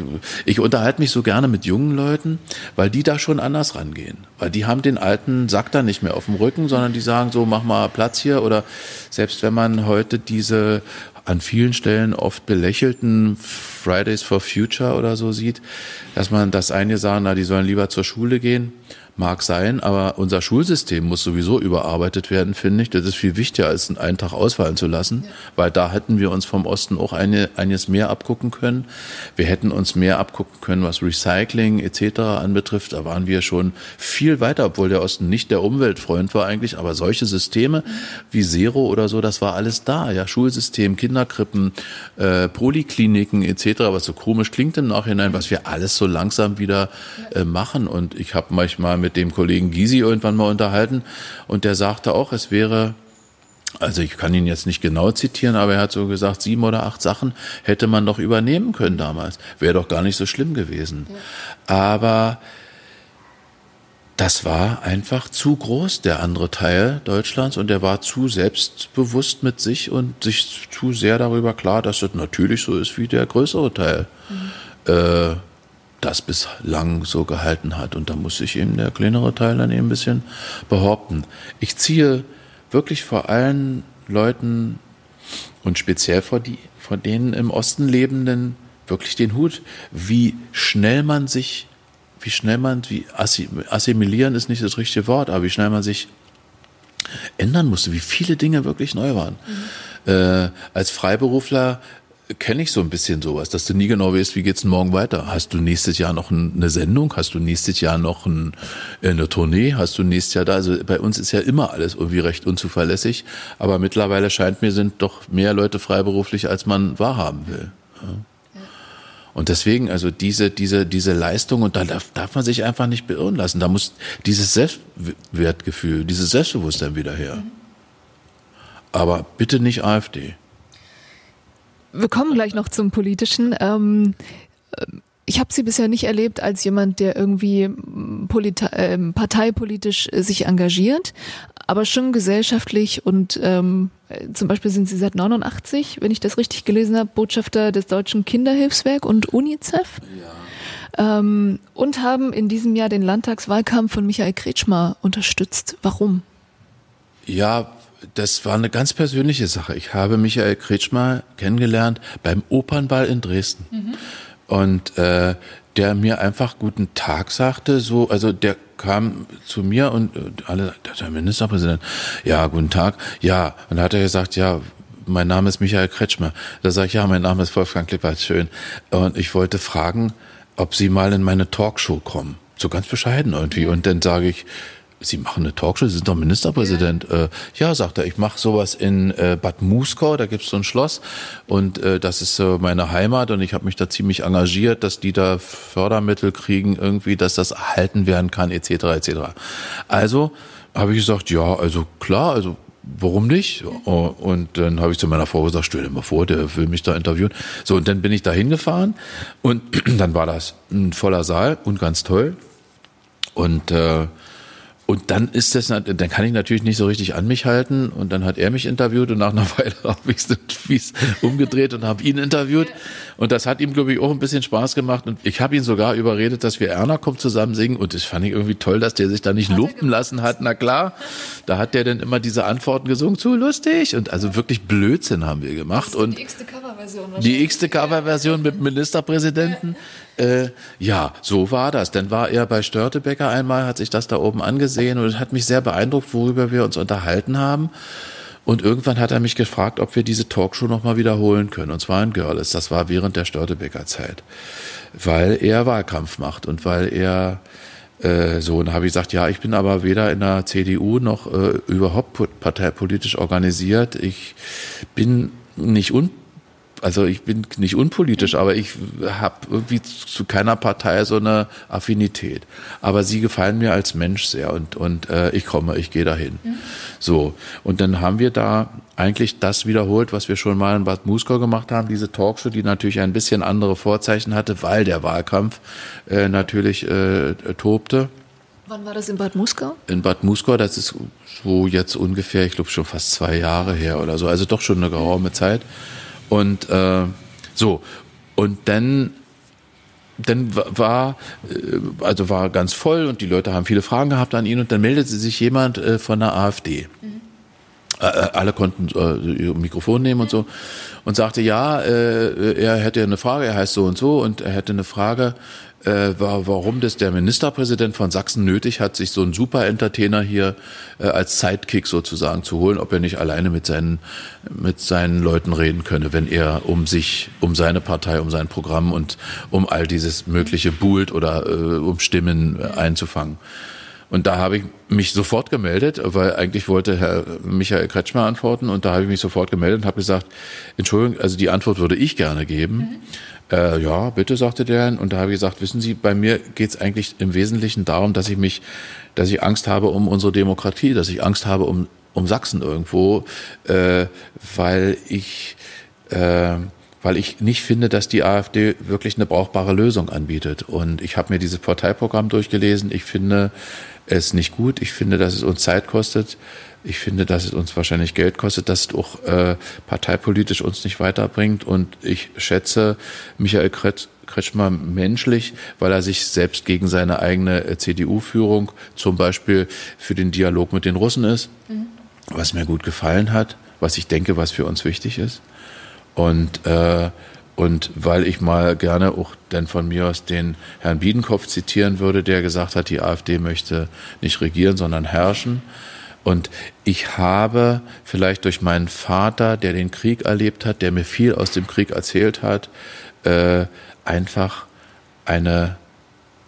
ich, unterhalte mich so gerne mit jungen Leuten, weil die da schon anders rangehen. Weil die haben den alten Sack da nicht mehr auf dem Rücken, sondern die sagen so, mach mal Platz hier. Oder selbst wenn man heute diese an vielen Stellen oft belächelten Fridays for Future oder so sieht, dass man das eine sagen, na, die sollen lieber zur Schule gehen Mag sein, aber unser Schulsystem muss sowieso überarbeitet werden, finde ich. Das ist viel wichtiger, als einen Tag ausfallen zu lassen, weil da hätten wir uns vom Osten auch eine, eines mehr abgucken können. Wir hätten uns mehr abgucken können, was Recycling etc. anbetrifft. Da waren wir schon viel weiter, obwohl der Osten nicht der Umweltfreund war eigentlich. Aber solche Systeme wie Zero oder so, das war alles da. Ja, Schulsystem, Kinderkrippen, äh, Polikliniken etc. Was so komisch klingt im Nachhinein, was wir alles so langsam wieder äh, machen. Und ich habe manchmal mit dem Kollegen Gysi irgendwann mal unterhalten und der sagte auch, es wäre also ich kann ihn jetzt nicht genau zitieren, aber er hat so gesagt, sieben oder acht Sachen hätte man doch übernehmen können damals. Wäre doch gar nicht so schlimm gewesen. Ja. Aber das war einfach zu groß, der andere Teil Deutschlands, und der war zu selbstbewusst mit sich und sich zu sehr darüber klar, dass es natürlich so ist wie der größere Teil, mhm. äh, das bislang so gehalten hat. Und da muss sich eben der kleinere Teil dann eben ein bisschen behaupten. Ich ziehe wirklich vor allen Leuten und speziell vor, die, vor denen im Osten lebenden wirklich den Hut, wie schnell man sich wie schnell man, wie assimilieren ist nicht das richtige Wort, aber wie schnell man sich ändern musste, wie viele Dinge wirklich neu waren. Mhm. Äh, als Freiberufler kenne ich so ein bisschen sowas, dass du nie genau weißt, wie geht's denn morgen weiter. Hast du nächstes Jahr noch eine Sendung? Hast du nächstes Jahr noch ein, eine Tournee? Hast du nächstes Jahr da? Also bei uns ist ja immer alles irgendwie recht unzuverlässig. Aber mittlerweile scheint mir, sind doch mehr Leute freiberuflich, als man wahrhaben will. Ja. Und deswegen, also diese, diese, diese Leistung, und da darf, darf man sich einfach nicht beirren lassen. Da muss dieses Selbstwertgefühl, dieses Selbstbewusstsein wieder her. Mhm. Aber bitte nicht AfD. Wir kommen gleich noch zum Politischen. Ähm, ich habe sie bisher nicht erlebt als jemand, der irgendwie äh, parteipolitisch sich engagiert aber schon gesellschaftlich und ähm, zum Beispiel sind Sie seit 89, wenn ich das richtig gelesen habe, Botschafter des Deutschen Kinderhilfswerk und UNICEF. Ja. Ähm, und haben in diesem Jahr den Landtagswahlkampf von Michael Kretschmer unterstützt. Warum? Ja, das war eine ganz persönliche Sache. Ich habe Michael Kretschmer kennengelernt beim Opernball in Dresden. Mhm. Und äh, der mir einfach guten Tag sagte, so, also der kam zu mir und alle, der Ministerpräsident, ja, guten Tag, ja, und da hat er gesagt, ja, mein Name ist Michael Kretschmer. Da sage ich, ja, mein Name ist Wolfgang Klippert, schön. Und ich wollte fragen, ob Sie mal in meine Talkshow kommen. So ganz bescheiden irgendwie. Und dann sage ich, Sie machen eine Talkshow, Sie sind doch Ministerpräsident. Ja, äh, ja sagt er, ich mache sowas in äh, Bad Muskau, da gibt's so ein Schloss und äh, das ist äh, meine Heimat und ich habe mich da ziemlich engagiert, dass die da Fördermittel kriegen, irgendwie, dass das erhalten werden kann, etc. etc. Also habe ich gesagt, ja, also klar, also warum nicht? Und dann habe ich zu meiner Frau gesagt, stell dir mal vor, der will mich da interviewen. So, und dann bin ich da hingefahren und [clears throat] dann war das ein voller Saal und ganz toll. Und äh, und dann ist das, dann kann ich natürlich nicht so richtig an mich halten. Und dann hat er mich interviewt und nach einer [laughs] Weile habe ich es umgedreht und habe ihn interviewt. Und das hat ihm, glaube ich, auch ein bisschen Spaß gemacht. Und ich habe ihn sogar überredet, dass wir Erna kommt zusammen singen. Und das fand ich irgendwie toll, dass der sich da nicht lumpen lassen hat. Na klar, da hat der dann immer diese Antworten gesungen, zu lustig. Und also wirklich Blödsinn haben wir gemacht. Und die x-te Coverversion. Die x-te Coverversion mit Ministerpräsidenten. Äh, ja, so war das. Dann war er bei Störtebecker einmal, hat sich das da oben angesehen und hat mich sehr beeindruckt, worüber wir uns unterhalten haben. Und irgendwann hat er mich gefragt, ob wir diese Talkshow nochmal wiederholen können. Und zwar in Görlitz. Das war während der Störtebecker Zeit. Weil er Wahlkampf macht und weil er äh, so, und habe ich gesagt, ja, ich bin aber weder in der CDU noch äh, überhaupt parteipolitisch organisiert. Ich bin nicht un also ich bin nicht unpolitisch, aber ich habe irgendwie zu keiner Partei so eine Affinität. Aber sie gefallen mir als Mensch sehr und, und äh, ich komme, ich gehe dahin. Mhm. So, und dann haben wir da eigentlich das wiederholt, was wir schon mal in Bad Muskau gemacht haben, diese Talkshow, die natürlich ein bisschen andere Vorzeichen hatte, weil der Wahlkampf äh, natürlich äh, tobte. Wann war das in Bad Muskau? In Bad Muskau, das ist so jetzt ungefähr, ich glaube schon fast zwei Jahre her oder so, also doch schon eine geraume Zeit. Und äh, so, und dann dann war äh, also war ganz voll und die Leute haben viele Fragen gehabt an ihn und dann meldete sich jemand äh, von der AfD. Mhm. Äh, alle konnten ihr Mikrofon nehmen und so und sagte ja, er hätte eine Frage, er heißt so und so und er hätte eine Frage äh, war, warum das der Ministerpräsident von Sachsen nötig hat, sich so einen Super-Entertainer hier äh, als Sidekick sozusagen zu holen, ob er nicht alleine mit seinen, mit seinen Leuten reden könne, wenn er um sich, um seine Partei, um sein Programm und um all dieses mögliche buhlt oder äh, um Stimmen einzufangen. Und da habe ich mich sofort gemeldet, weil eigentlich wollte Herr Michael Kretschmer antworten und da habe ich mich sofort gemeldet und habe gesagt, Entschuldigung, also die Antwort würde ich gerne geben. Äh, ja, bitte, sagte der. Und da habe ich gesagt, wissen Sie, bei mir geht es eigentlich im Wesentlichen darum, dass ich mich, dass ich Angst habe um unsere Demokratie, dass ich Angst habe um um Sachsen irgendwo, äh, weil ich äh, weil ich nicht finde, dass die AfD wirklich eine brauchbare Lösung anbietet. Und ich habe mir dieses Parteiprogramm durchgelesen. Ich finde es nicht gut. Ich finde, dass es uns Zeit kostet. Ich finde, dass es uns wahrscheinlich Geld kostet, dass es auch äh, parteipolitisch uns nicht weiterbringt. Und ich schätze Michael Kretschmer menschlich, weil er sich selbst gegen seine eigene äh, CDU-Führung zum Beispiel für den Dialog mit den Russen ist, mhm. was mir gut gefallen hat, was ich denke, was für uns wichtig ist. Und, äh, und weil ich mal gerne auch dann von mir aus den Herrn Biedenkopf zitieren würde, der gesagt hat, die AfD möchte nicht regieren, sondern herrschen. Und ich habe vielleicht durch meinen Vater, der den Krieg erlebt hat, der mir viel aus dem Krieg erzählt hat, äh, einfach eine,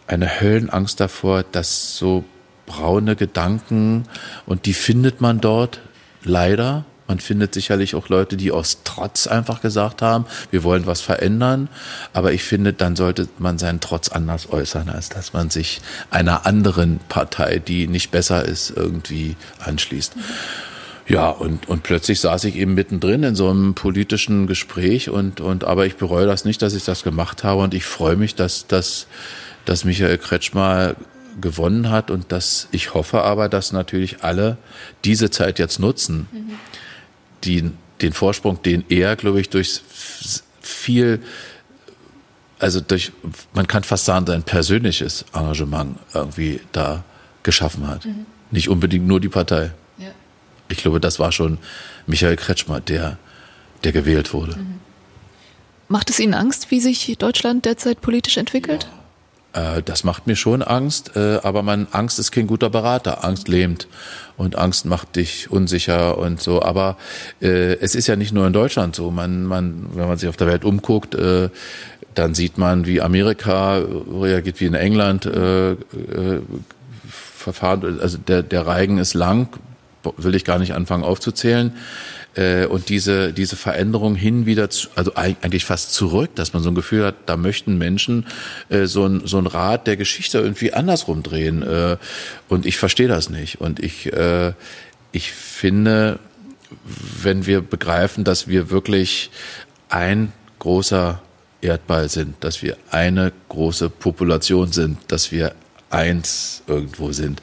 eine Höllenangst davor, dass so braune Gedanken, und die findet man dort leider, man findet sicherlich auch Leute, die aus Trotz einfach gesagt haben, wir wollen was verändern. Aber ich finde, dann sollte man seinen Trotz anders äußern, als dass man sich einer anderen Partei, die nicht besser ist, irgendwie anschließt. Ja, und, und plötzlich saß ich eben mittendrin in so einem politischen Gespräch und, und, aber ich bereue das nicht, dass ich das gemacht habe und ich freue mich, dass, dass, dass Michael Kretschmer gewonnen hat und dass ich hoffe aber, dass natürlich alle diese Zeit jetzt nutzen. Mhm die, den Vorsprung, den er, glaube ich, durch viel, also durch, man kann fast sagen, sein persönliches Engagement irgendwie da geschaffen hat. Mhm. Nicht unbedingt nur die Partei. Ja. Ich glaube, das war schon Michael Kretschmer, der, der gewählt wurde. Mhm. Macht es Ihnen Angst, wie sich Deutschland derzeit politisch entwickelt? Ja. Äh, das macht mir schon Angst, äh, aber man, Angst ist kein guter Berater. Angst lähmt und Angst macht dich unsicher und so. Aber äh, es ist ja nicht nur in Deutschland so. Man, man, wenn man sich auf der Welt umguckt, äh, dann sieht man, wie Amerika reagiert, wie in England äh, äh, Verfahren. Also der, der Reigen ist lang, will ich gar nicht anfangen aufzuzählen. Äh, und diese, diese Veränderung hin wieder, zu, also eigentlich fast zurück, dass man so ein Gefühl hat, da möchten Menschen äh, so, ein, so ein Rad der Geschichte irgendwie andersrum drehen. Äh, und ich verstehe das nicht. Und ich, äh, ich finde, wenn wir begreifen, dass wir wirklich ein großer Erdball sind, dass wir eine große Population sind, dass wir eins irgendwo sind,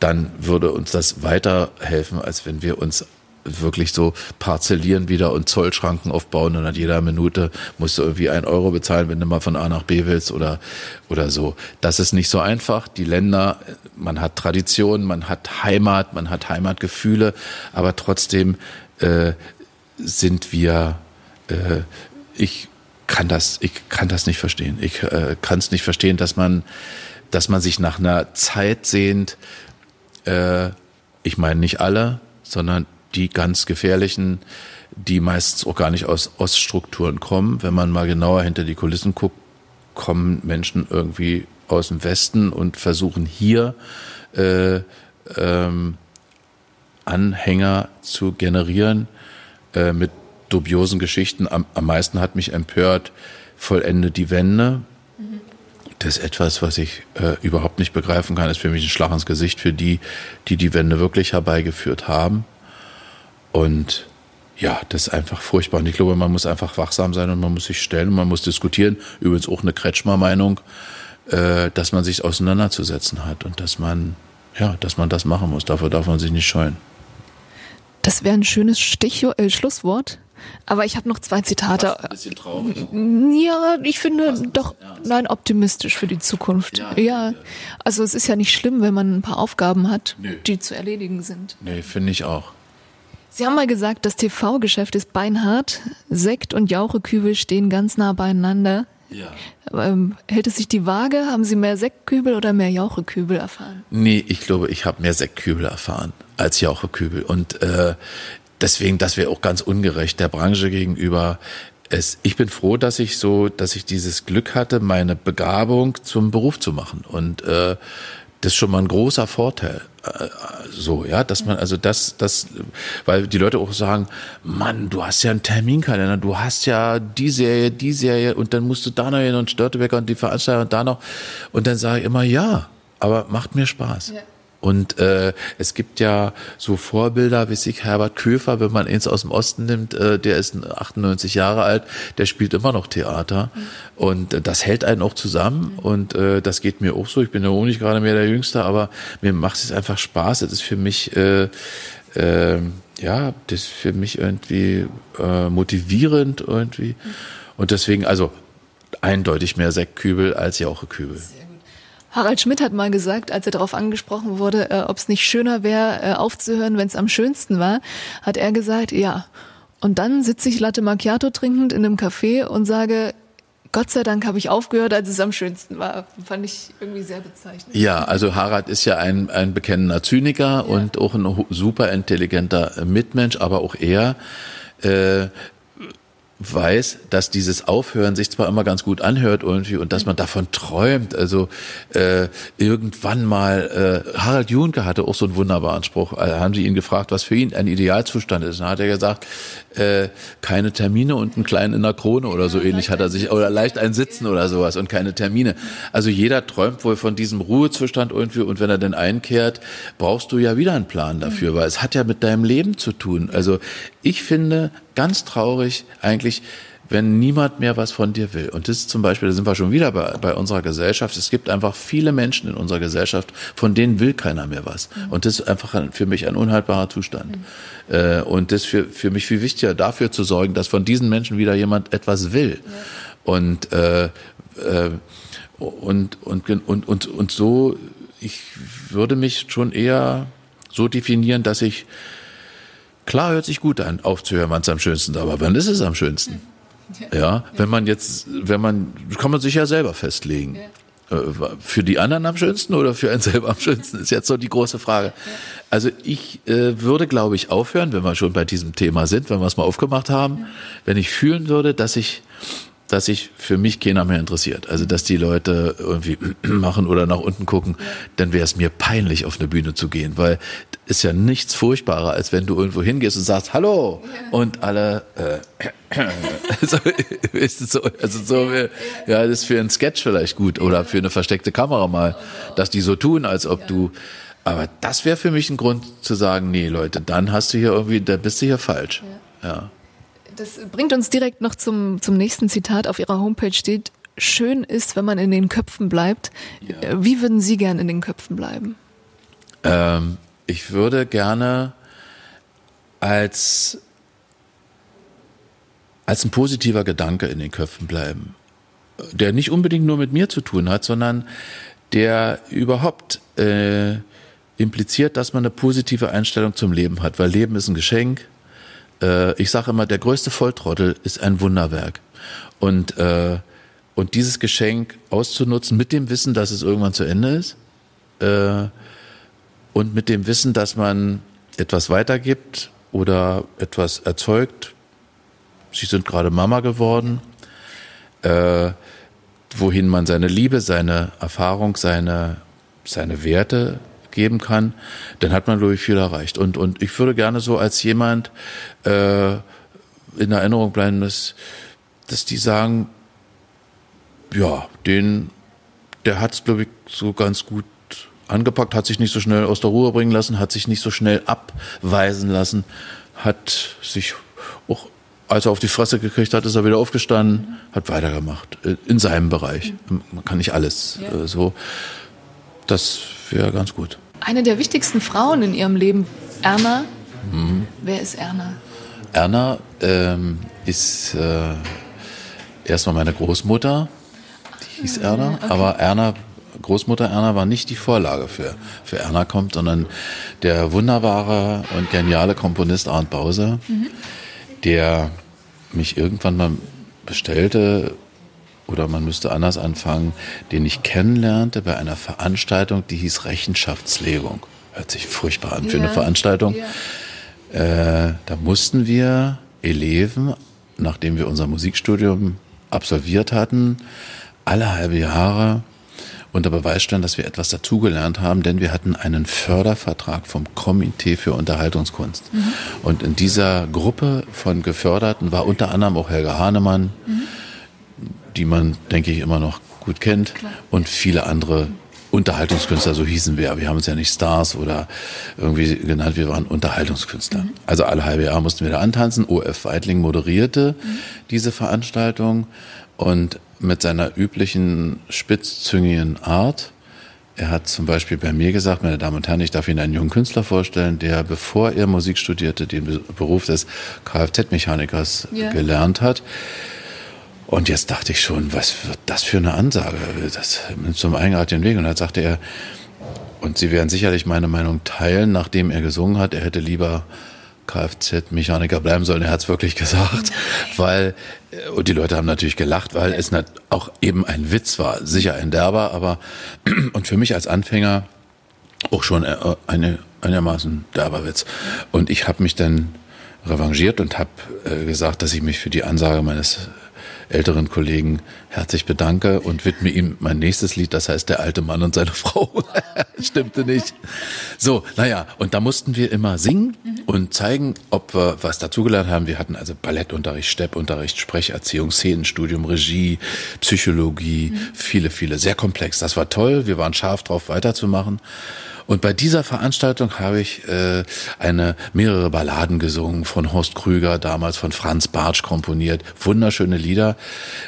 dann würde uns das weiterhelfen, als wenn wir uns wirklich so parzellieren wieder und Zollschranken aufbauen und an jeder Minute musst du irgendwie ein Euro bezahlen, wenn du mal von A nach B willst oder, oder so. Das ist nicht so einfach. Die Länder, man hat Tradition, man hat Heimat, man hat Heimatgefühle, aber trotzdem äh, sind wir, äh, ich kann das, ich kann das nicht verstehen. Ich äh, kann es nicht verstehen, dass man, dass man sich nach einer Zeit sehnt, äh, ich meine nicht alle, sondern die ganz gefährlichen, die meistens auch gar nicht aus Oststrukturen kommen. Wenn man mal genauer hinter die Kulissen guckt, kommen Menschen irgendwie aus dem Westen und versuchen hier äh, ähm, Anhänger zu generieren äh, mit dubiosen Geschichten. Am, am meisten hat mich empört, vollende die Wende. Das ist etwas, was ich äh, überhaupt nicht begreifen kann. Das ist für mich ein Schlag ins Gesicht für die, die die Wende wirklich herbeigeführt haben. Und ja, das ist einfach furchtbar. Und ich glaube, man muss einfach wachsam sein und man muss sich stellen und man muss diskutieren. Übrigens auch eine Kretschmer-Meinung, äh, dass man sich auseinanderzusetzen hat und dass man, ja, dass man das machen muss. Dafür darf man sich nicht scheuen. Das wäre ein schönes Stich äh, Schlusswort. Aber ich habe noch zwei Zitate. Ein bisschen traurig. Ja, ich finde doch, nein, optimistisch für die Zukunft. Ja, ja, ja, also es ist ja nicht schlimm, wenn man ein paar Aufgaben hat, Nö. die zu erledigen sind. Nee, finde ich auch. Sie haben mal gesagt, das TV-Geschäft ist beinhart. Sekt und Jauchekübel stehen ganz nah beieinander. Ja. Ähm, hält es sich die Waage? Haben Sie mehr Sektkübel oder mehr Jauchekübel erfahren? Nee, ich glaube, ich habe mehr Sektkübel erfahren als Jauchekübel. Und äh, deswegen, das wäre auch ganz ungerecht der Branche gegenüber. Es, ich bin froh, dass ich so, dass ich dieses Glück hatte, meine Begabung zum Beruf zu machen. Und äh, das ist schon mal ein großer Vorteil. So, ja, dass man, also das, das, weil die Leute auch sagen, Mann, du hast ja einen Terminkalender, du hast ja die Serie, die Serie und dann musst du da noch hin und Störtebecker und die Veranstaltung und da noch. Und dann sage ich immer, ja, aber macht mir Spaß. Ja. Und äh, es gibt ja so Vorbilder, wie sich Herbert Köfer, wenn man ihn aus dem Osten nimmt, äh, der ist 98 Jahre alt, der spielt immer noch Theater. Mhm. Und äh, das hält einen auch zusammen. Mhm. Und äh, das geht mir auch so. Ich bin ja auch nicht gerade mehr der Jüngste, aber mir macht es einfach Spaß. Es ist für mich äh, äh, ja, das ist für mich irgendwie äh, motivierend irgendwie. Mhm. Und deswegen, also eindeutig mehr Sektkübel als Jauchekübel. Harald Schmidt hat mal gesagt, als er darauf angesprochen wurde, äh, ob es nicht schöner wäre, äh, aufzuhören, wenn es am schönsten war, hat er gesagt, ja. Und dann sitze ich Latte Macchiato trinkend in einem Café und sage, Gott sei Dank habe ich aufgehört, als es am schönsten war. Fand ich irgendwie sehr bezeichnend. Ja, also Harald ist ja ein, ein bekennender Zyniker ja. und auch ein super intelligenter Mitmensch, aber auch er äh, weiß, dass dieses Aufhören sich zwar immer ganz gut anhört irgendwie und dass man davon träumt. Also äh, irgendwann mal, äh, Harald Junke hatte auch so einen wunderbaren Spruch. Also haben sie ihn gefragt, was für ihn ein Idealzustand ist. Dann hat er gesagt, äh, keine Termine und einen kleinen in der Krone oder so ähnlich hat er sich, oder leicht ein Sitzen oder sowas und keine Termine. Also jeder träumt wohl von diesem Ruhezustand irgendwie und wenn er denn einkehrt, brauchst du ja wieder einen Plan dafür, weil es hat ja mit deinem Leben zu tun. Also ich finde ganz traurig eigentlich, wenn niemand mehr was von dir will. Und das ist zum Beispiel, da sind wir schon wieder bei, bei unserer Gesellschaft. Es gibt einfach viele Menschen in unserer Gesellschaft, von denen will keiner mehr was. Mhm. Und das ist einfach für mich ein unhaltbarer Zustand. Mhm. Äh, und das ist für, für mich viel wichtiger, dafür zu sorgen, dass von diesen Menschen wieder jemand etwas will. Ja. Und, äh, äh, und, und, und, und, und so, ich würde mich schon eher so definieren, dass ich Klar hört sich gut an, aufzuhören, wann es am schönsten ist, aber wann ist es am schönsten? [laughs] Ja, wenn man jetzt, wenn man, kann man sich ja selber festlegen. Äh, für die anderen am schönsten oder für einen [laughs] selber am schönsten, ist jetzt so die große Frage. Also ich äh, würde, glaube ich, aufhören, wenn wir schon bei diesem Thema sind, wenn wir es mal aufgemacht haben, wenn ich fühlen würde, dass ich dass sich für mich keiner mehr interessiert. Also dass die Leute irgendwie [clears throat] machen oder nach unten gucken, dann wäre es mir peinlich, auf eine Bühne zu gehen, weil ist ja nichts furchtbarer, als wenn du irgendwo hingehst und sagst Hallo und alle äh, [clears throat] [laughs] so, so, also so ja, das ist für einen Sketch vielleicht gut oder für eine versteckte Kamera mal, dass die so tun, als ob du aber das wäre für mich ein Grund zu sagen, nee, Leute, dann hast du hier irgendwie, da bist du hier falsch. ja. Das bringt uns direkt noch zum, zum nächsten Zitat. Auf Ihrer Homepage steht, schön ist, wenn man in den Köpfen bleibt. Ja. Äh, wie würden Sie gern in den Köpfen bleiben? Ähm, ich würde gerne als, als ein positiver Gedanke in den Köpfen bleiben, der nicht unbedingt nur mit mir zu tun hat, sondern der überhaupt äh, impliziert, dass man eine positive Einstellung zum Leben hat, weil Leben ist ein Geschenk äh, ich sage immer, der größte Volltrottel ist ein Wunderwerk. Und, äh, und dieses Geschenk auszunutzen mit dem Wissen, dass es irgendwann zu Ende ist äh, und mit dem Wissen, dass man etwas weitergibt oder etwas erzeugt. Sie sind gerade Mama geworden. Äh, wohin man seine Liebe, seine Erfahrung, seine, seine Werte geben kann, dann hat man, glaube ich, viel erreicht. Und, und ich würde gerne so als jemand äh, in Erinnerung bleiben, dass, dass die sagen, ja, den, der hat es, glaube ich, so ganz gut angepackt, hat sich nicht so schnell aus der Ruhe bringen lassen, hat sich nicht so schnell abweisen lassen, hat sich auch, als er auf die Fresse gekriegt hat, ist er wieder aufgestanden, hat weitergemacht, äh, in seinem Bereich. Man kann nicht alles ja. Äh, so. Das wäre ganz gut. Eine der wichtigsten Frauen in ihrem Leben, Erna. Mhm. Wer ist Erna? Erna ähm, ist äh, erstmal meine Großmutter, die hieß Erna, okay. aber Erna Großmutter Erna war nicht die Vorlage für, für Erna kommt, sondern der wunderbare und geniale Komponist Arndt Bause, mhm. der mich irgendwann mal bestellte oder man müsste anders anfangen, den ich kennenlernte bei einer Veranstaltung, die hieß Rechenschaftslegung. Hört sich furchtbar an für ja. eine Veranstaltung. Ja. Äh, da mussten wir Eleven, nachdem wir unser Musikstudium absolviert hatten, alle halbe Jahre unter Beweis stellen, dass wir etwas dazugelernt haben, denn wir hatten einen Fördervertrag vom Komitee für Unterhaltungskunst. Mhm. Und in dieser Gruppe von Geförderten war unter anderem auch Helga Hahnemann, mhm die man, denke ich, immer noch gut kennt Klar. und viele andere Unterhaltungskünstler, so hießen wir. Wir haben uns ja nicht Stars oder irgendwie genannt, wir waren Unterhaltungskünstler. Mhm. Also alle halbe Jahre mussten wir da antanzen. OF Weidling moderierte mhm. diese Veranstaltung und mit seiner üblichen spitzzüngigen Art. Er hat zum Beispiel bei mir gesagt, meine Damen und Herren, ich darf Ihnen einen jungen Künstler vorstellen, der, bevor er Musik studierte, den Beruf des Kfz-Mechanikers yeah. gelernt hat. Und jetzt dachte ich schon, was wird das für eine Ansage? Das mit so einem eigenartigen Weg. Und dann sagte er, und Sie werden sicherlich meine Meinung teilen, nachdem er gesungen hat, er hätte lieber Kfz-Mechaniker bleiben sollen. Er hat es wirklich gesagt, [laughs] weil, äh, und die Leute haben natürlich gelacht, weil es auch eben ein Witz war. Sicher ein derber, aber, [clears throat] und für mich als Anfänger auch schon äh, eine, einigermaßen derber Witz. Und ich habe mich dann revanchiert und habe äh, gesagt, dass ich mich für die Ansage meines älteren Kollegen herzlich bedanke und widme ihm mein nächstes Lied, das heißt Der alte Mann und seine [laughs] Frau. [laughs] Stimmte nicht. So, naja, und da mussten wir immer singen und zeigen, ob wir was dazugelernt haben. Wir hatten also Ballettunterricht, Steppunterricht, Sprecherziehung, Szenenstudium, Regie, Psychologie, mhm. viele, viele, sehr komplex. Das war toll. Wir waren scharf drauf, weiterzumachen. Und bei dieser Veranstaltung habe ich äh, eine mehrere Balladen gesungen von Horst Krüger, damals von Franz Bartsch komponiert. Wunderschöne Lieder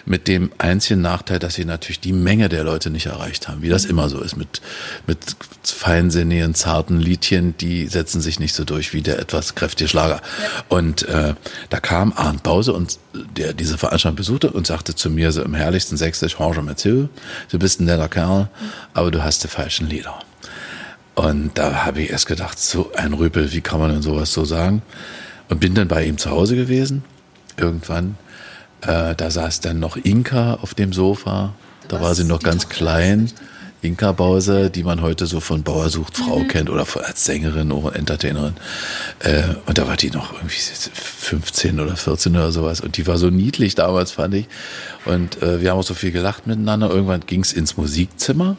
mit dem einzigen Nachteil, dass sie natürlich die Menge der Leute nicht erreicht haben, wie das immer so ist mit mit feinsinnigen, zarten Liedchen, die setzen sich nicht so durch wie der etwas kräftige Schlager. Und äh, da kam Arndt Bause und der diese Veranstaltung besuchte und sagte zu mir so im herrlichsten Sächsisch, Jorge Mathieu, du bist ein netter Kerl, aber du hast die falschen Lieder. Und da habe ich erst gedacht, so ein Rüpel, wie kann man denn sowas so sagen? Und bin dann bei ihm zu Hause gewesen, irgendwann. Äh, da saß dann noch Inka auf dem Sofa. Da Was? war sie noch ganz klein. Inka Bause, die man heute so von Bauer sucht Frau mhm. kennt oder als Sängerin oder Entertainerin. Äh, und da war die noch irgendwie 15 oder 14 oder sowas. Und die war so niedlich damals, fand ich. Und äh, wir haben auch so viel gelacht miteinander. Irgendwann ging's ins Musikzimmer.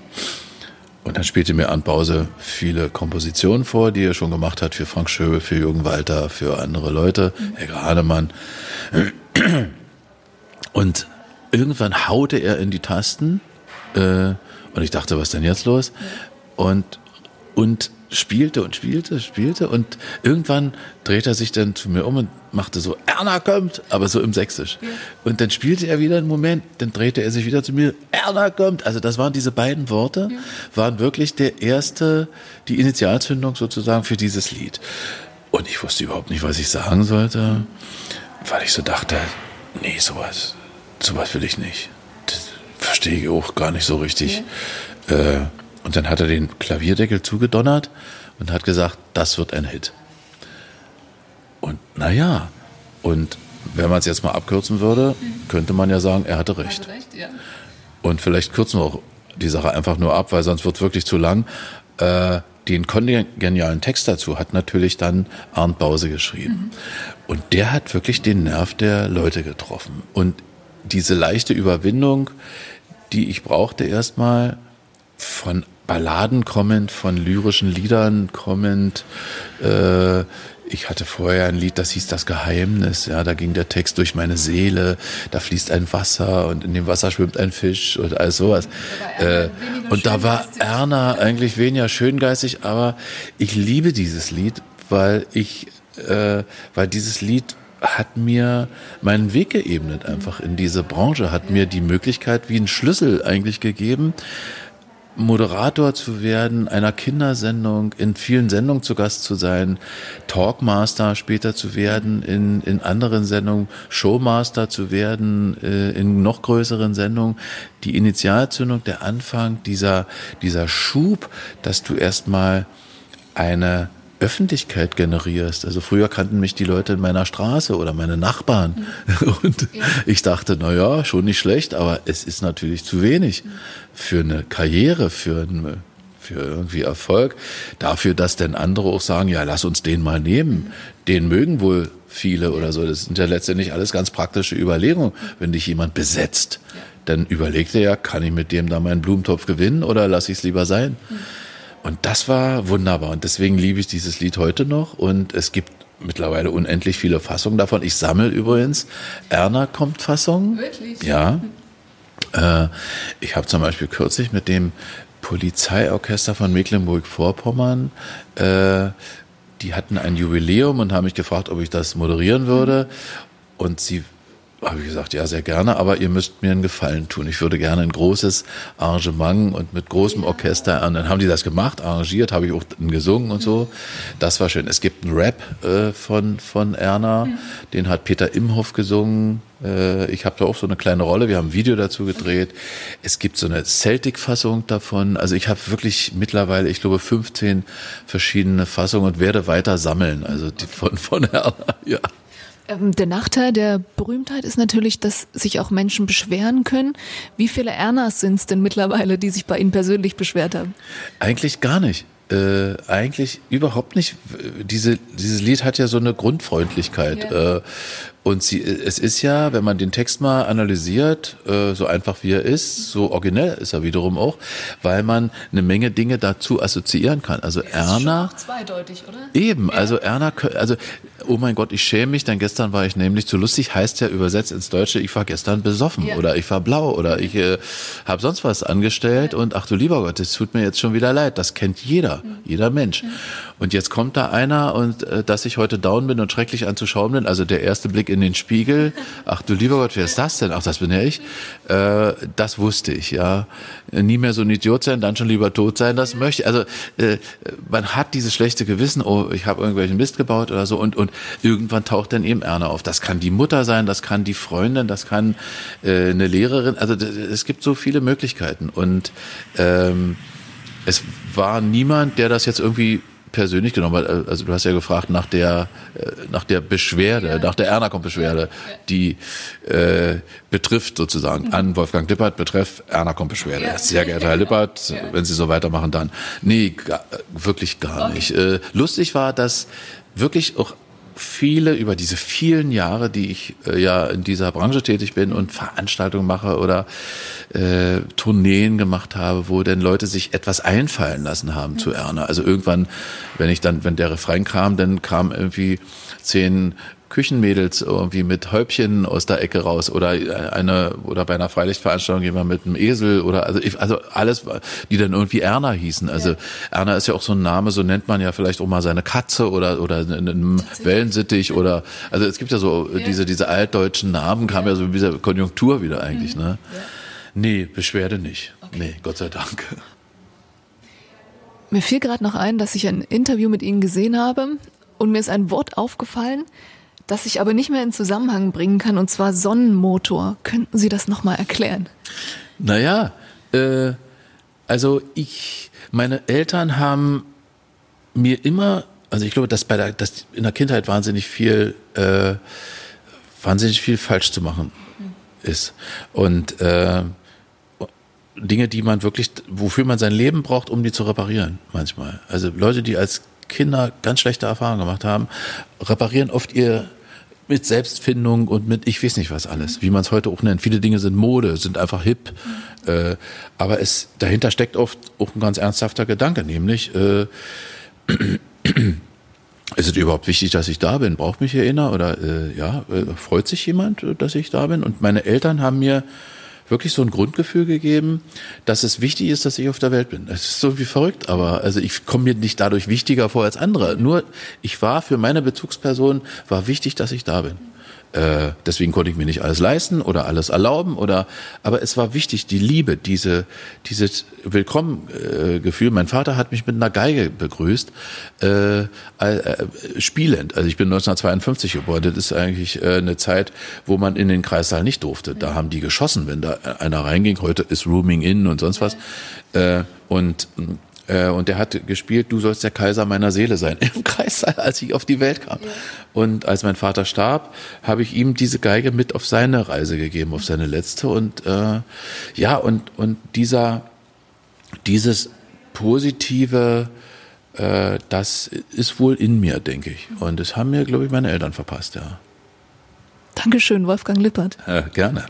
Und dann spielte mir Arndt Bause viele Kompositionen vor, die er schon gemacht hat für Frank Schöbel, für Jürgen Walter, für andere Leute, mhm. Helge Hahnemann. Und irgendwann haute er in die Tasten äh, und ich dachte, was ist denn jetzt los? Und, und spielte und spielte, spielte und irgendwann dreht er sich dann zu mir um und machte so, Erna kommt, aber so im Sächsisch. Ja. Und dann spielte er wieder einen Moment, dann drehte er sich wieder zu mir, Erna kommt. Also das waren diese beiden Worte, ja. waren wirklich der erste, die Initialzündung sozusagen für dieses Lied. Und ich wusste überhaupt nicht, was ich sagen sollte, weil ich so dachte, nee, sowas, sowas will ich nicht. Das verstehe ich auch gar nicht so richtig. Ja. Äh, und dann hat er den Klavierdeckel zugedonnert und hat gesagt, das wird ein Hit. Und naja, und wenn man es jetzt mal abkürzen würde, könnte man ja sagen, er hatte recht. Recht ja. Und vielleicht kürzen wir auch die Sache einfach nur ab, weil sonst wird es wirklich zu lang. Äh, den kongenialen Text dazu hat natürlich dann Arndt Bause geschrieben. Mhm. Und der hat wirklich den Nerv der Leute getroffen. Und diese leichte Überwindung, die ich brauchte erstmal von Balladen kommend, von lyrischen Liedern kommend. Äh, ich hatte vorher ein Lied, das hieß Das Geheimnis. Ja, da ging der Text durch meine Seele. Da fließt ein Wasser und in dem Wasser schwimmt ein Fisch und all sowas. Äh, und da war Erna eigentlich weniger schöngeistig, aber ich liebe dieses Lied, weil ich, äh, weil dieses Lied hat mir meinen Weg geebnet einfach in diese Branche, hat mir die Möglichkeit wie ein Schlüssel eigentlich gegeben, Moderator zu werden, einer Kindersendung, in vielen Sendungen zu Gast zu sein, Talkmaster später zu werden, in, in anderen Sendungen Showmaster zu werden, äh, in noch größeren Sendungen. Die Initialzündung, der Anfang, dieser, dieser Schub, dass du erstmal eine Öffentlichkeit generierst. Also früher kannten mich die Leute in meiner Straße oder meine Nachbarn. Mhm. [laughs] Und ja. ich dachte, na ja, schon nicht schlecht, aber es ist natürlich zu wenig mhm. für eine Karriere, für, ein, für irgendwie Erfolg. Dafür, dass denn andere auch sagen, ja, lass uns den mal nehmen. Den mögen wohl viele oder so. Das sind ja letztendlich alles ganz praktische Überlegungen. Wenn dich jemand besetzt, dann überlegt er ja, kann ich mit dem da meinen Blumentopf gewinnen oder lass ich es lieber sein? Mhm. Und das war wunderbar. Und deswegen liebe ich dieses Lied heute noch. Und es gibt mittlerweile unendlich viele Fassungen davon. Ich sammle übrigens Erna kommt Fassungen. Wirklich? Ja. Äh, ich habe zum Beispiel kürzlich mit dem Polizeiorchester von Mecklenburg-Vorpommern. Äh, die hatten ein Jubiläum und haben mich gefragt, ob ich das moderieren würde. Und sie habe ich gesagt, ja, sehr gerne, aber ihr müsst mir einen Gefallen tun. Ich würde gerne ein großes Arrangement und mit großem Orchester. Und dann haben die das gemacht, arrangiert, habe ich auch gesungen und so. Das war schön. Es gibt einen Rap äh, von, von Erna, den hat Peter Imhoff gesungen. Äh, ich habe da auch so eine kleine Rolle. Wir haben ein Video dazu gedreht. Es gibt so eine Celtic-Fassung davon. Also ich habe wirklich mittlerweile, ich glaube, 15 verschiedene Fassungen und werde weiter sammeln. Also die von, von Erna, [laughs] ja. Ähm, der Nachteil der Berühmtheit ist natürlich, dass sich auch Menschen beschweren können. Wie viele Ernas sind es denn mittlerweile, die sich bei Ihnen persönlich beschwert haben? Eigentlich gar nicht. Äh, eigentlich überhaupt nicht. Diese, dieses Lied hat ja so eine Grundfreundlichkeit. Ja. Äh, und sie, es ist ja, wenn man den Text mal analysiert, äh, so einfach wie er ist, so originell ist er wiederum auch, weil man eine Menge Dinge dazu assoziieren kann. Also das Erna. Ist zweideutig, oder? Eben, ja. also Erna, also, oh mein Gott, ich schäme mich, denn gestern war ich nämlich zu lustig, heißt ja übersetzt ins Deutsche, ich war gestern besoffen ja. oder ich war blau oder ich äh, habe sonst was angestellt ja. und ach du lieber Gott, es tut mir jetzt schon wieder leid. Das kennt jeder, mhm. jeder Mensch. Mhm. Und jetzt kommt da einer und äh, dass ich heute down bin und schrecklich anzuschauen bin, also der erste Blick in den Spiegel. Ach du lieber Gott, wer ist das denn? Ach, das bin ja ich. Äh, das wusste ich, ja. Nie mehr so ein Idiot sein, dann schon lieber tot sein, das möchte ich. Also äh, man hat dieses schlechte Gewissen, oh, ich habe irgendwelchen Mist gebaut oder so und, und irgendwann taucht dann eben Erna auf. Das kann die Mutter sein, das kann die Freundin, das kann äh, eine Lehrerin. Also es gibt so viele Möglichkeiten und ähm, es war niemand, der das jetzt irgendwie persönlich genommen, weil äh, also du hast ja gefragt nach der äh, nach der Beschwerde, ja. nach der Erna-Komp-Beschwerde, ja. die äh, betrifft sozusagen mhm. an Wolfgang Lippert betreff Erna-Komp-Beschwerde. Ja. Sehr geehrter Herr Lippert, [laughs] wenn Sie so weitermachen, dann nee, gar, wirklich gar okay. nicht. Äh, lustig war, dass wirklich auch viele über diese vielen Jahre, die ich äh, ja in dieser Branche tätig bin und Veranstaltungen mache oder äh, Tourneen gemacht habe, wo denn Leute sich etwas einfallen lassen haben zu Erna. Also irgendwann, wenn ich dann, wenn der Refrain kam, dann kam irgendwie zehn Küchenmädels irgendwie mit Häubchen aus der Ecke raus oder eine oder bei einer Freilichtveranstaltung jemand mit einem Esel oder also ich, also alles, die dann irgendwie Erna hießen. Also ja. Erna ist ja auch so ein Name, so nennt man ja vielleicht auch mal seine Katze oder oder einen Wellensittich oder also es gibt ja so ja. diese diese altdeutschen Namen kam ja, ja so in dieser Konjunktur wieder eigentlich, mhm. ne? Ja. Nee, Beschwerde nicht. Okay. Nee, Gott sei Dank. Mir fiel gerade noch ein, dass ich ein Interview mit Ihnen gesehen habe und mir ist ein Wort aufgefallen, das ich aber nicht mehr in Zusammenhang bringen kann, und zwar Sonnenmotor. Könnten Sie das nochmal erklären? Naja, äh, also ich, meine Eltern haben mir immer, also ich glaube, dass bei der, dass in der Kindheit wahnsinnig viel, äh, wahnsinnig viel falsch zu machen ist. Und äh, Dinge, die man wirklich, wofür man sein Leben braucht, um die zu reparieren, manchmal. Also Leute, die als Kinder ganz schlechte Erfahrungen gemacht haben, reparieren oft ihr mit Selbstfindung und mit ich weiß nicht was alles, wie man es heute auch nennt. Viele Dinge sind Mode, sind einfach hip. Mhm. Äh, aber es dahinter steckt oft auch ein ganz ernsthafter Gedanke, nämlich äh, [clears throat] ist es überhaupt wichtig, dass ich da bin? Braucht mich erinnern oder äh, ja, äh, freut sich jemand, dass ich da bin? Und meine Eltern haben mir wirklich so ein Grundgefühl gegeben, dass es wichtig ist, dass ich auf der Welt bin. Das ist so wie verrückt, aber also ich komme mir nicht dadurch wichtiger vor als andere. Nur ich war für meine Bezugsperson war wichtig, dass ich da bin. Äh, deswegen konnte ich mir nicht alles leisten oder alles erlauben oder, aber es war wichtig, die Liebe, diese, dieses Willkommengefühl. Äh, mein Vater hat mich mit einer Geige begrüßt, äh, äh, spielend. Also ich bin 1952 geboren. Das ist eigentlich äh, eine Zeit, wo man in den Kreissaal nicht durfte. Da haben die geschossen, wenn da einer reinging. Heute ist Rooming in und sonst was. Äh, und äh, und der hat gespielt, du sollst der Kaiser meiner Seele sein, [laughs] im Kreissaal, als ich auf die Welt kam. Ja. Und als mein Vater starb, habe ich ihm diese Geige mit auf seine Reise gegeben, auf seine letzte. Und äh, ja, und, und dieser, dieses positive, äh, das ist wohl in mir, denke ich. Und das haben mir, glaube ich, meine Eltern verpasst, ja. Dankeschön, Wolfgang Lippert. Ja, gerne.